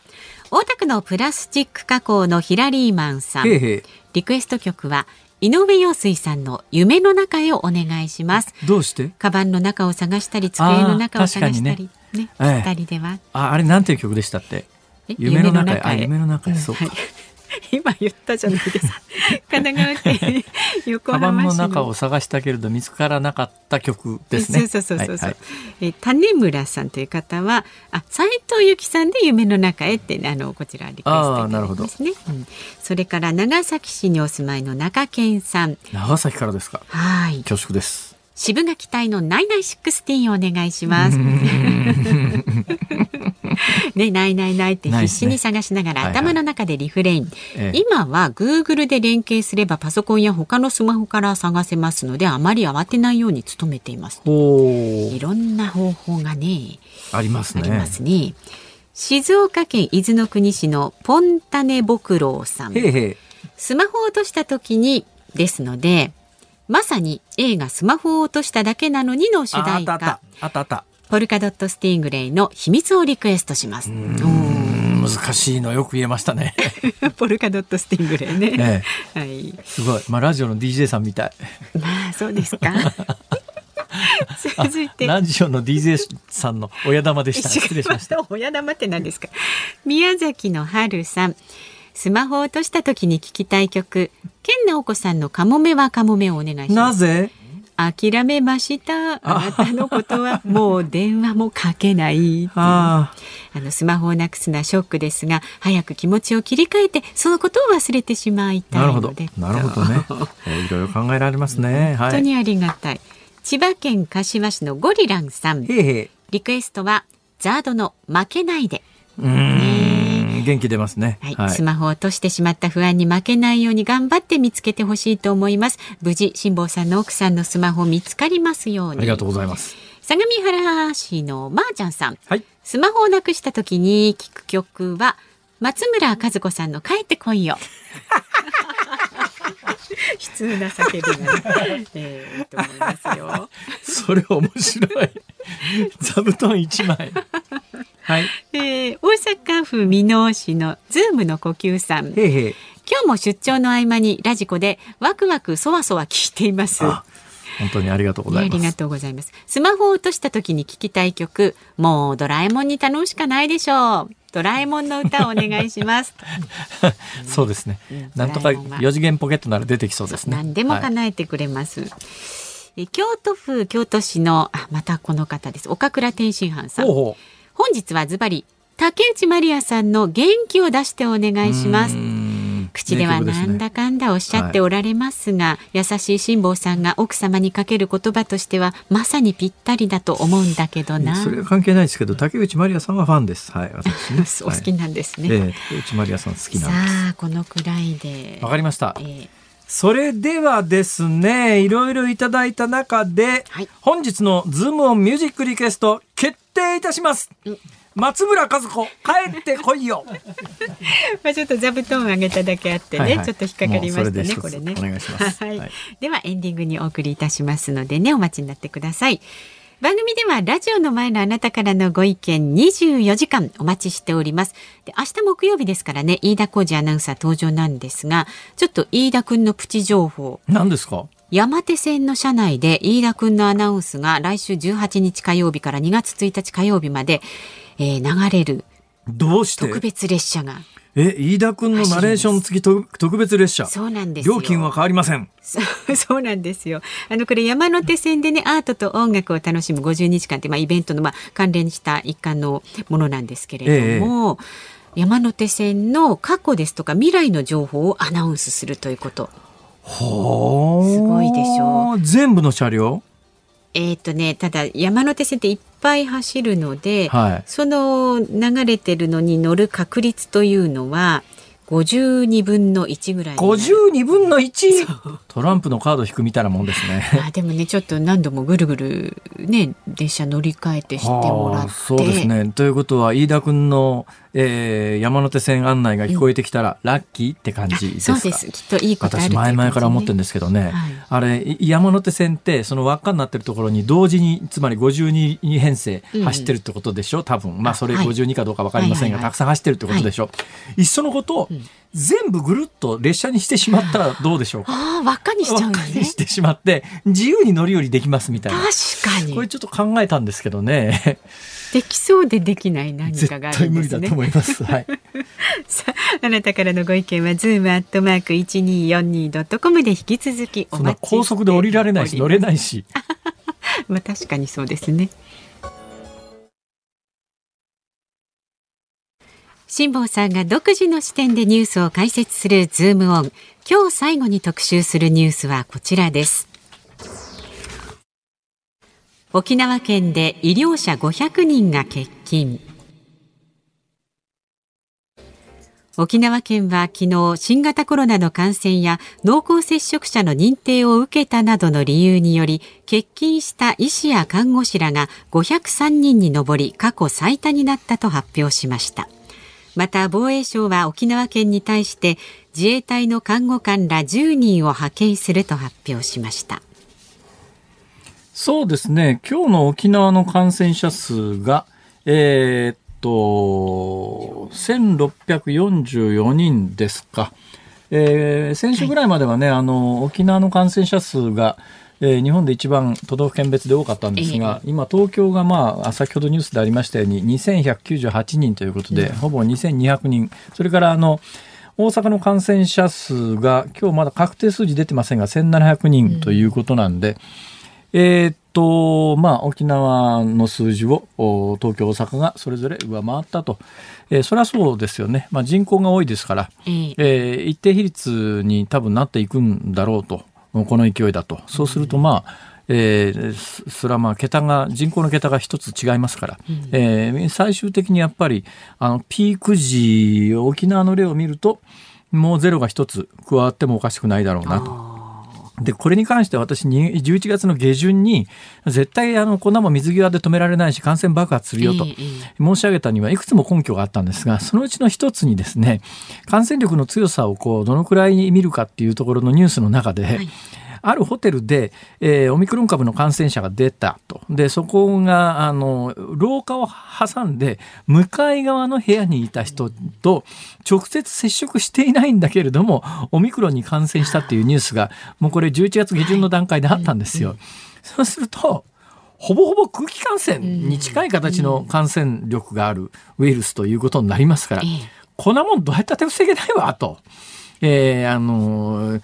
大田区のプラスチック加工のヒラリーマンさん。リクエスト曲は井上陽水さんの夢の中へをお願いします。どうして？カバンの中を探したり、机の中を探したり、ね、ええ。二人では。ああれなんていう曲でしたって？え？夢の中へあ夢の中へそうか。はい。今言ったじゃないです。か。神奈川県横浜市の中を探したけれど見つからなかった曲ですね。そうそうそうそうそう。はいえ種村さんという方は、あ、斉藤由貴さんで夢の中へってあのこちらリクエストいただいてますね。うん。それから長崎市にお住まいの中堅さん、長崎からですか。はい。恐縮です渋垣隊のナイナイシックスティーンお願いします。ね、ないないないって必死に探しながら、頭の中でリフレイン、ええ今は Google で連携すればパソコンや他のスマホから探せますのであまり慌てないように努めています。おいろんな方法がねありますねありますね。静岡県伊豆の国市のポンタネボクロウさん。スマホを落とした時にですので、まさに映画スマホを落としただけなのにの主題歌。ったあった。あったポルカドットスティングレイの秘密をリクエストします。難しいのよく言えましたね。ー ポルカドットスティングレイね。えはい。すごい。まあラジオの DJ さんみたい。まあそうですか。続いて。ラジオの DJ さんの親玉でした。失礼しました親玉って何ですか？宮崎の春さんスマホを落とした時に聞きたい曲。健直子さんのカモメはカモメをお願いします。なぜ？諦めました。あ。なたのことはもう電話もかけないあのスマホをなくすのはショックですが早く気持ちを切り替えてそのことを忘れてしまいたいので。なるほど。ね。いろいろ考えられますね、本当にありがたい、はい、千葉県柏市のゴリランさん。リクエストはザードの負けないで。うん元気出ますね、はい、はい、スマホを落としてしまった不安に負けないように頑張って見つけてほしいと思います。無事辛坊さんの奥さんのスマホ見つかりますように。ありがとうございます。相模原市のまーちゃんさん、はい、スマホをなくした時に聞く曲は松村和子さんの帰ってこいよ。悲痛な叫びが、ね、えー、と思いますよ。それ面白い。座布団一枚。はい。えー、大阪府箕面市のズームの呼吸さん。へへ今日も出張の合間にラジコでワクワクそわそわ聞いています。本当にありがとうございます。ありがとうございます。スマホを落とした時に聞きたい曲、もうドラえもんに頼むしかないでしょう。ドラえもんの歌をお願いします。そうですね。なんとか四次元ポケットなら出てきそうですね。何でも叶えてくれます。はい、京都府京都市のあまたこの方です。岡倉天津飯さん。ほうほう本日はズバリ竹内まりやさんの元気を出してお願いします。口ではなんだかんだおっしゃっておられますが、ねはい、優しい辛坊さんが奥様にかける言葉としてはまさにぴったりだと思うんだけどな。それは関係ないですけど、竹内まりやさんはファンです。はい、私ね。お好きなんですね。はい、えー、竹内まりやさん好きなんです。さあ、このくらいで。わかりました。えーそれではですね、いろいろいただいた中で、はい、本日のズームオンミュージックリクエスト決定いたします。うん。松村和子帰ってこいよ。まあちょっと座布団を上げただけあってね、はいはい、ちょっと引っかかりましたねこれね。お願いします、はい、はい、ではエンディングにお送りいたしますのでねお待ちになってください番組ではラジオの前のあなたからのご意見24時間お待ちしております。で明日木曜日ですからね飯田浩二アナウンサー登場なんですがちょっと飯田くんのプチ情報。何ですか？山手線の車内で飯田くんのアナウンスが来週18日火曜日から2月1日火曜日までえー、流れるどうして？特別列車がえ、飯田君のナレーション付き特別列車。そうなんです料金は変わりません。そうなんですよ。あの、これ山手線でね、アートと音楽を楽しむ50日間って、まあ、イベントの、まあ、関連した一環のものなんですけれども、ええ、山手線の過去ですとか未来の情報をアナウンスするということ。はあ。すごいでしょう。全部の車両？えっ、ー、とね、ただ山手線っていっぱい走るので、はい、その流れてるのに乗る確率というのは52分の1ぐらい52分の 1? トランプのカード引くみたいなもんですね。あでもねちょっと何度もぐるぐるね電車乗り換えてしてもらって。そうですね。ということは飯田君のえー、山手線案内が聞こえてきたら、うん、ラッキーって感じですか？そうです。きっといいことある、ね、私前々から思ってるんですけどね、はい、あれ山手線ってその輪っかになってるところに同時につまり52編成走ってるってことでしょ、うん、多分。まあそれ52かどうか分かりませんが、はい、たくさん走ってるってことでしょ、はい、いっそのことを、全部ぐるっと列車にしてしまったらどうでしょう？か。ああ、輪っかにしちゃう、ね、にしてしまって、自由に乗り降りできますみたいな。確かに。これちょっと考えたんですけどね。できそうでできない何かがあるんですね。無理だと思います。はい。さあ、あなたからのご意見はズームアットマーク一二四二ドットコムで引き続きお待ち高速で降りられないし乗れないし。まあ確かにそうですね。辛坊さんが独自の視点でニュースを解説するズームオン。今日最後に特集するニュースはこちらです。沖縄県で医療者500人が欠勤。沖縄県は昨日新型コロナの感染や濃厚接触者の認定を受けたなどの理由により欠勤した医師や看護師らが503人に上り過去最多になったと発表しました。また防衛省は沖縄県に対して自衛隊の看護官ら10人を派遣すると発表しました。そうですね。今日の沖縄の感染者数が、えー、っと、1644人ですか。えー、先週ぐらいまではね、はい、あの、沖縄の感染者数が、えー、日本で一番都道府県別で多かったんですが、えー、今東京がまあ先ほどニュースでありましたように2198人ということで、うん、ほぼ2200人。それからあの大阪の感染者数が今日まだ確定数字出てませんが1700人ということなんで、うん、えー、っとまあ沖縄の数字を東京大阪がそれぞれ上回ったと、えー、それはそうですよね、まあ、人口が多いですから、えー、えー、一定比率に多分なっていくんだろうと。この勢いだと。そうするとまあ、えー、それはまあ桁が人口の桁が一つ違いますから、うん、えー、最終的にやっぱりあのピーク時沖縄の例を見るともうゼロが一つ加わってもおかしくないだろうなと。で、これに関して私に11月の下旬に絶対あのこんなも水際で止められないし感染爆発するよと申し上げたにはいくつも根拠があったんですが、そのうちの一つにですね、感染力の強さをこうどのくらいに見るかっていうところのニュースの中で、はいあるホテルで、えー、オミクロン株の感染者が出たと。で、そこが、あの、廊下を挟んで、向かい側の部屋にいた人と直接接触していないんだけれども、オミクロンに感染したっていうニュースが、もうこれ11月下旬の段階であったんですよ。そうすると、ほぼほぼ空気感染に近い形の感染力があるウイルスということになりますから、こんなもんどうやったって防げないわ、と。えー、あのー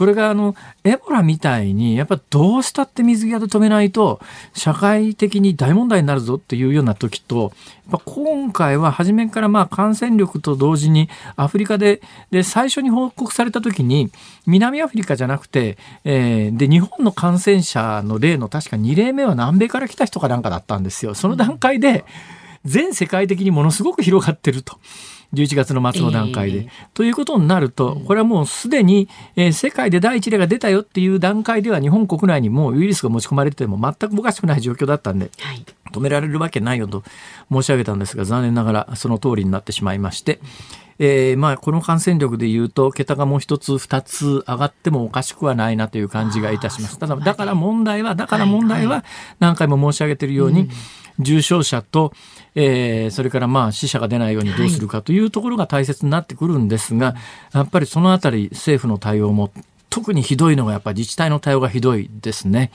これがあのエボラみたいにやっぱどうしたって水際で止めないと社会的に大問題になるぞっていうような時とやっぱ今回は初めからまあ感染力と同時にアフリカでで最初に報告された時に南アフリカじゃなくて、えー、で日本の感染者の例の確か2例目は南米から来た人かなんかだったんですよ。その段階で全世界的にものすごく広がってると。11月の末の段階で。えー、ということになると、これはもうすでに、えー、世界で第一例が出たよっていう段階では日本国内にもウイルスが持ち込まれても全くおかしくない状況だったんで、はい、止められるわけないよと申し上げたんですが、残念ながらその通りになってしまいまして、えー、まあこの感染力でいうと桁がもう一つ二つ上がってもおかしくはないなという感じがいたします。ただだから問題はだから問題は何回も申し上げているように、重症者と、えー、それからまあ死者が出ないようにどうするかというところが大切になってくるんですが、やっぱりそのあたり政府の対応も特にひどいのがやっぱり自治体の対応がひどいですね。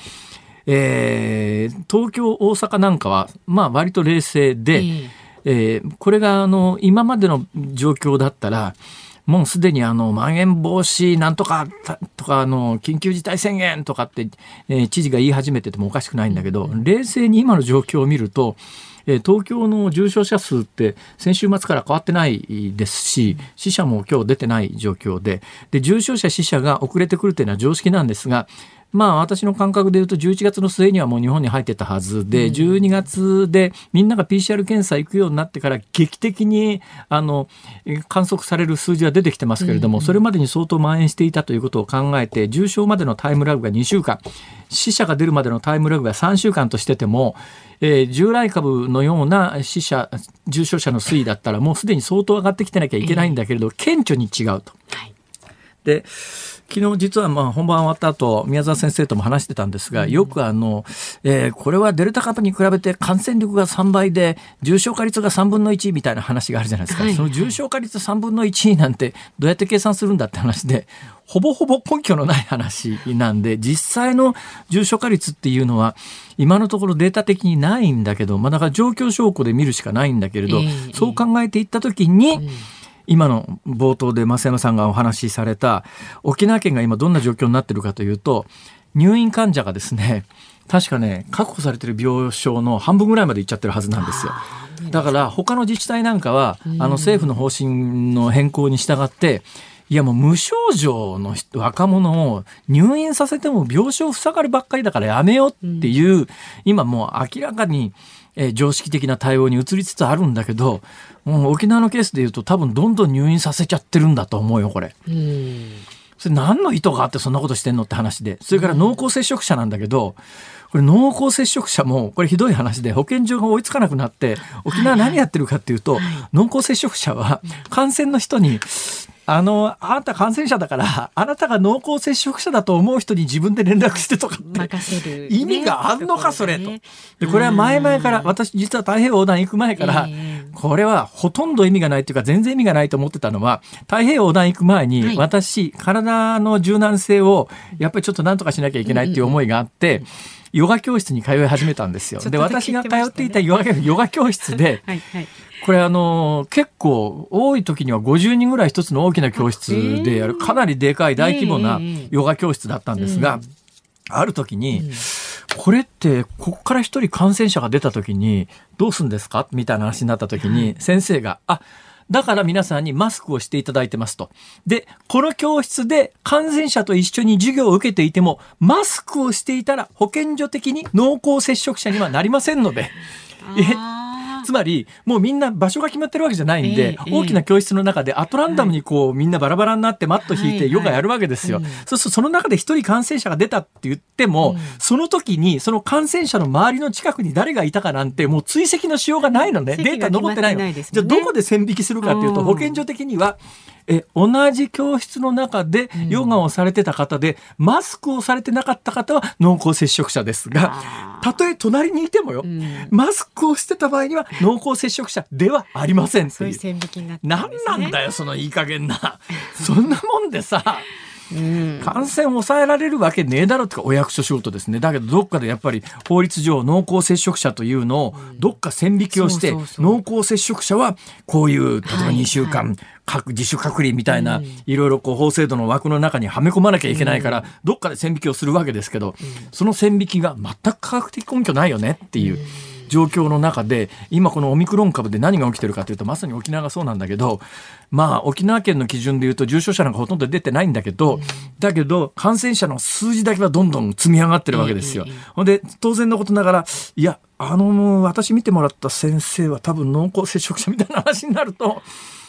えー、東京、大阪なんかは、まあ割と冷静で、えー、えー、これがあの今までの状況だったら、もうすでにあの、まん延防止なんとか、とか、あの、緊急事態宣言とかって、えー、知事が言い始めててもおかしくないんだけど、冷静に今の状況を見ると、え東京の重症者数って先週末から変わってないですし、死者も今日出てない状況で、で、重症者死者が遅れてくるというのは常識なんですが、まあ私の感覚で言うと11月の末にはもう日本に入ってたはずで、12月でみんなが PCR 検査行くようになってから劇的にあの観測される数字は出てきてますけれども、それまでに相当蔓延していたということを考えて、重症までのタイムラグが2週間、死者が出るまでのタイムラグが3週間としてても、えー、従来株のような死者、重症者の推移だったらもうすでに相当上がってきてなきゃいけないんだけれど、顕著に違うと。で昨日実はまあ本番終わった後宮沢先生とも話してたんですがよくあの、えー、これはデルタ株に比べて感染力が3倍で重症化率が3分の1みたいな話があるじゃないですか、はい、その重症化率3分の1なんてどうやって計算するんだって話でほぼほぼ根拠のない話なんで実際の重症化率っていうのは今のところデータ的にないんだけど、まあ、だから状況証拠で見るしかないんだけれど、えー、そう考えていった時に、えー今の冒頭で増山さんがお話しされた沖縄県が今どんな状況になってるかというと入院患者がですね確かね確保されてる病床の半分ぐらいまでいっちゃってるはずなんですよ。だから他の自治体なんかはあの政府の方針の変更に従っていやもう無症状の若者を入院させても病床塞がるばっかりだからやめようっていう、今もう明らかにえー、常識的な対応に移りつつあるんだけど、もう沖縄のケースでいうと多分どんどん入院させちゃってるんだと思うよ、これ。それ何の意図があってそんなことしてんのって話で。それから濃厚接触者なんだけど、これ濃厚接触者も、これひどい話で保健所が追いつかなくなって、沖縄何やってるかっていうと、濃厚接触者は感染の人に、あの、あなた感染者だから、あなたが濃厚接触者だと思う人に自分で連絡してとかって 意味があんのか、それと。で、これは前々から、私実は太平洋横断行く前から、これはほとんど意味がないというか全然意味がないと思ってたのは太平洋横断行く前に、私体の柔軟性をやっぱりちょっと何とかしなきゃいけないっていう思いがあって、ヨガ教室に通い始めたんですよ。で私が通っていたヨガヨガ教室で、はいはい。これあの結構多い時には50人ぐらい一つの大きな教室でやるかなりでかい大規模なヨガ教室だったんですが、ある時に、これってここから一人感染者が出た時にどうするんですか？みたいな話になった時に先生が「あだから皆さんにマスクをしていただいてますと。で、この教室で感染者と一緒に授業を受けていても、マスクをしていたら保健所的に濃厚接触者にはなりませんので。えつまりもうみんな場所が決まってるわけじゃないんで、えー、大きな教室の中でアトランダムにこう、みんなバラバラになってマット引いてヨガやるわけですよ。はいはい、そうするとその中で一人感染者が出たって言っても、うん、その時にその感染者の周りの近くに誰がいたかなんてもう追跡のしようがないのね。データ残ってないの。じゃあどこで線引きするかっていうと保健所的にはえ同じ教室の中でヨガをされてた方で、うん、マスクをされてなかった方は濃厚接触者ですがたとえ隣にいてもよ、うん、マスクをしてた場合には濃厚接触者ではありませんそういう線引きになって、ね、何なんだよそのいい加減な。そんなもんでさ感染を抑えられるわけねえだろってかお役所仕事ですね。だけどどっかでやっぱり法律上濃厚接触者というのをどっか線引きをして、濃厚接触者はこういう例えば2週間、各自主隔離みたいな、いろいろこう法制度の枠の中にはめ込まなきゃいけないから、どっかで線引きをするわけですけど、その線引きが全く科学的根拠ないよねっていう。状況の中で今このオミクロン株で何が起きてるかというとまさに沖縄がそうなんだけどまあ沖縄県の基準でいうと重症者なんかほとんど出てないんだけど、だけど感染者の数字だけはどんどん積み上がってるわけですよ。ほんで当然のことながらいやあの私見てもらった先生は多分濃厚接触者みたいな話になると。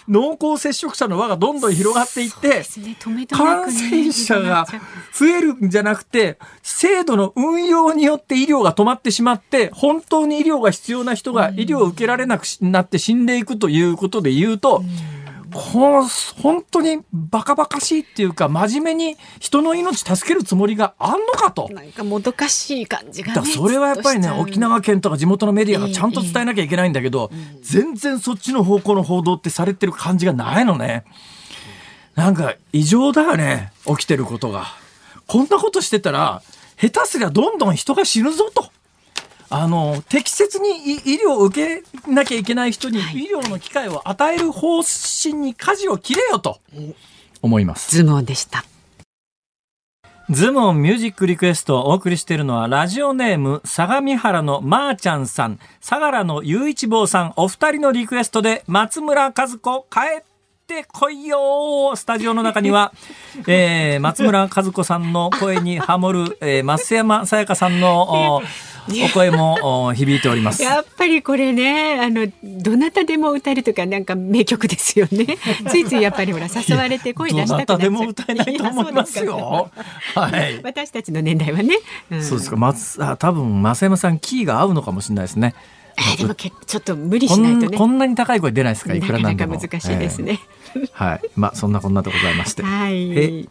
濃厚接触者の輪がどんどん広がっていって、ね、感染者が増えるんじゃなくて制度の運用によって医療が止まってしまって本当に医療が必要な人が医療を受けられなくなって死んでいくということで言うと。うんこの本当にバカバカしいっていうか真面目に人の命助けるつもりがあんのかと。なんかもどかしい感じが、ね、それはやっぱりね沖縄県とか地元のメディアがちゃんと伝えなきゃいけないんだけど、えーえー、全然そっちの方向の報道ってされてる感じがないのね。なんか異常だよね起きてることが。こんなことしてたら下手すりゃどんどん人が死ぬぞと。あの適切に医療を受けなきゃいけない人に医療の機会を与える方針に舵を切れよと思います。ズモンでした。ズモンミュージックリクエストをお送りしているのはラジオネーム相模原のまーちゃんさん、相良の雄一坊さんお二人のリクエストで松村和子帰ってこいよスタジオの中には、えー、松村和子さんの声にハモる、えー、増山さやかさんの お声も響いております。やっぱりこれね、あのどなたでも歌えるとかなんか名曲ですよね。ついついやっぱりほら誘われて声出したくなっちゃう。どなたでも歌えないと思いますよ。はい。私たちの年代はね。うん、そうですか。松あ多分増山さんキーが合うのかもしれないですね。えでもけちょっと無理しないとね。こんなに高い声出ないですか？いくらなんでも。なかなか難しいですね、えー、はい。まあそんなこんなでございまして。はい。え？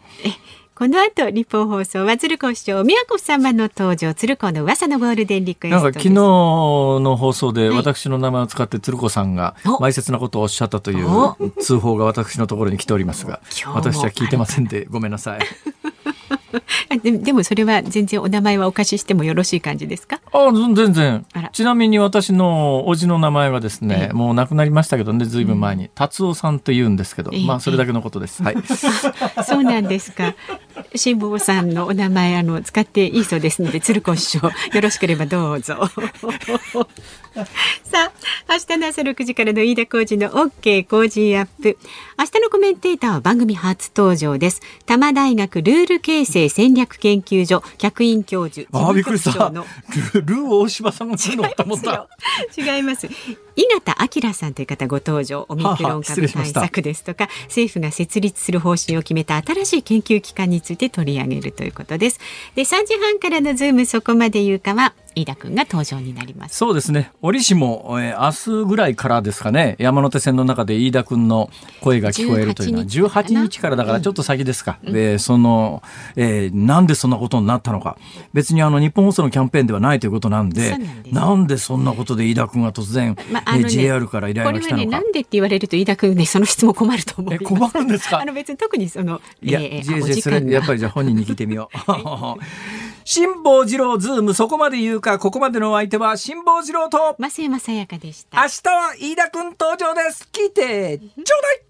この後、日本放送は鶴子師匠、宮子様の登場、鶴子の噂のゴールデンリクエストなんか昨日の放送で私の名前を使って鶴子さんが前説なことをおっしゃったという通報が私のところに来ておりますが、私は聞いてませんでごめんなさい。ででもそれは全然お名前はお貸ししてもよろしい感じですか？あ全然。ちなみに私の叔父の名前はですね、もう亡くなりましたけどねずいぶん前に、うん、達夫さんと言うんですけど、まあそれだけのことです、はい。そうなんですか。辛坊さんのお名前あの使っていいそうですので鶴子師匠よろしければどうぞ。さあ明日の朝6時からの飯田浩司の OK 工事アップ明日のコメンテーターは番組初登場です。多摩大学ルール形成戦略研究所客員教授あびっくりした。ルー大柴さんが来るのと思った違います。井形明さんという方ご登場。オミクロン株対策ですとか 政府が設立する方針を決めた新しい研究機関について取り上げるということです。で3時半からのズームそこまで言うかは飯田君が登場になります。そうですね。折しも、えー、明日ぐらいからですかね。山手線の中で飯田君の声が聞こえるというのは18日からだからちょっと先ですか、うん、でその、えー、なんでそんなことになったのか。別にあの日本放送のキャンペーンではないということなんでなんでそんなことで飯田君が突然、まあね、JR から依頼が来たのか、ね、なんでって言われると飯田君ねその質問困ると思う。困るんですか？あの別に特にそのいや、えー、それやっぱりじゃ本人に聞いてみよう。辛坊治郎ズームそこまで言うかここまでのお相手は辛坊治郎と増山さやかでした。明日は飯田君登場です。聞いてちょうだい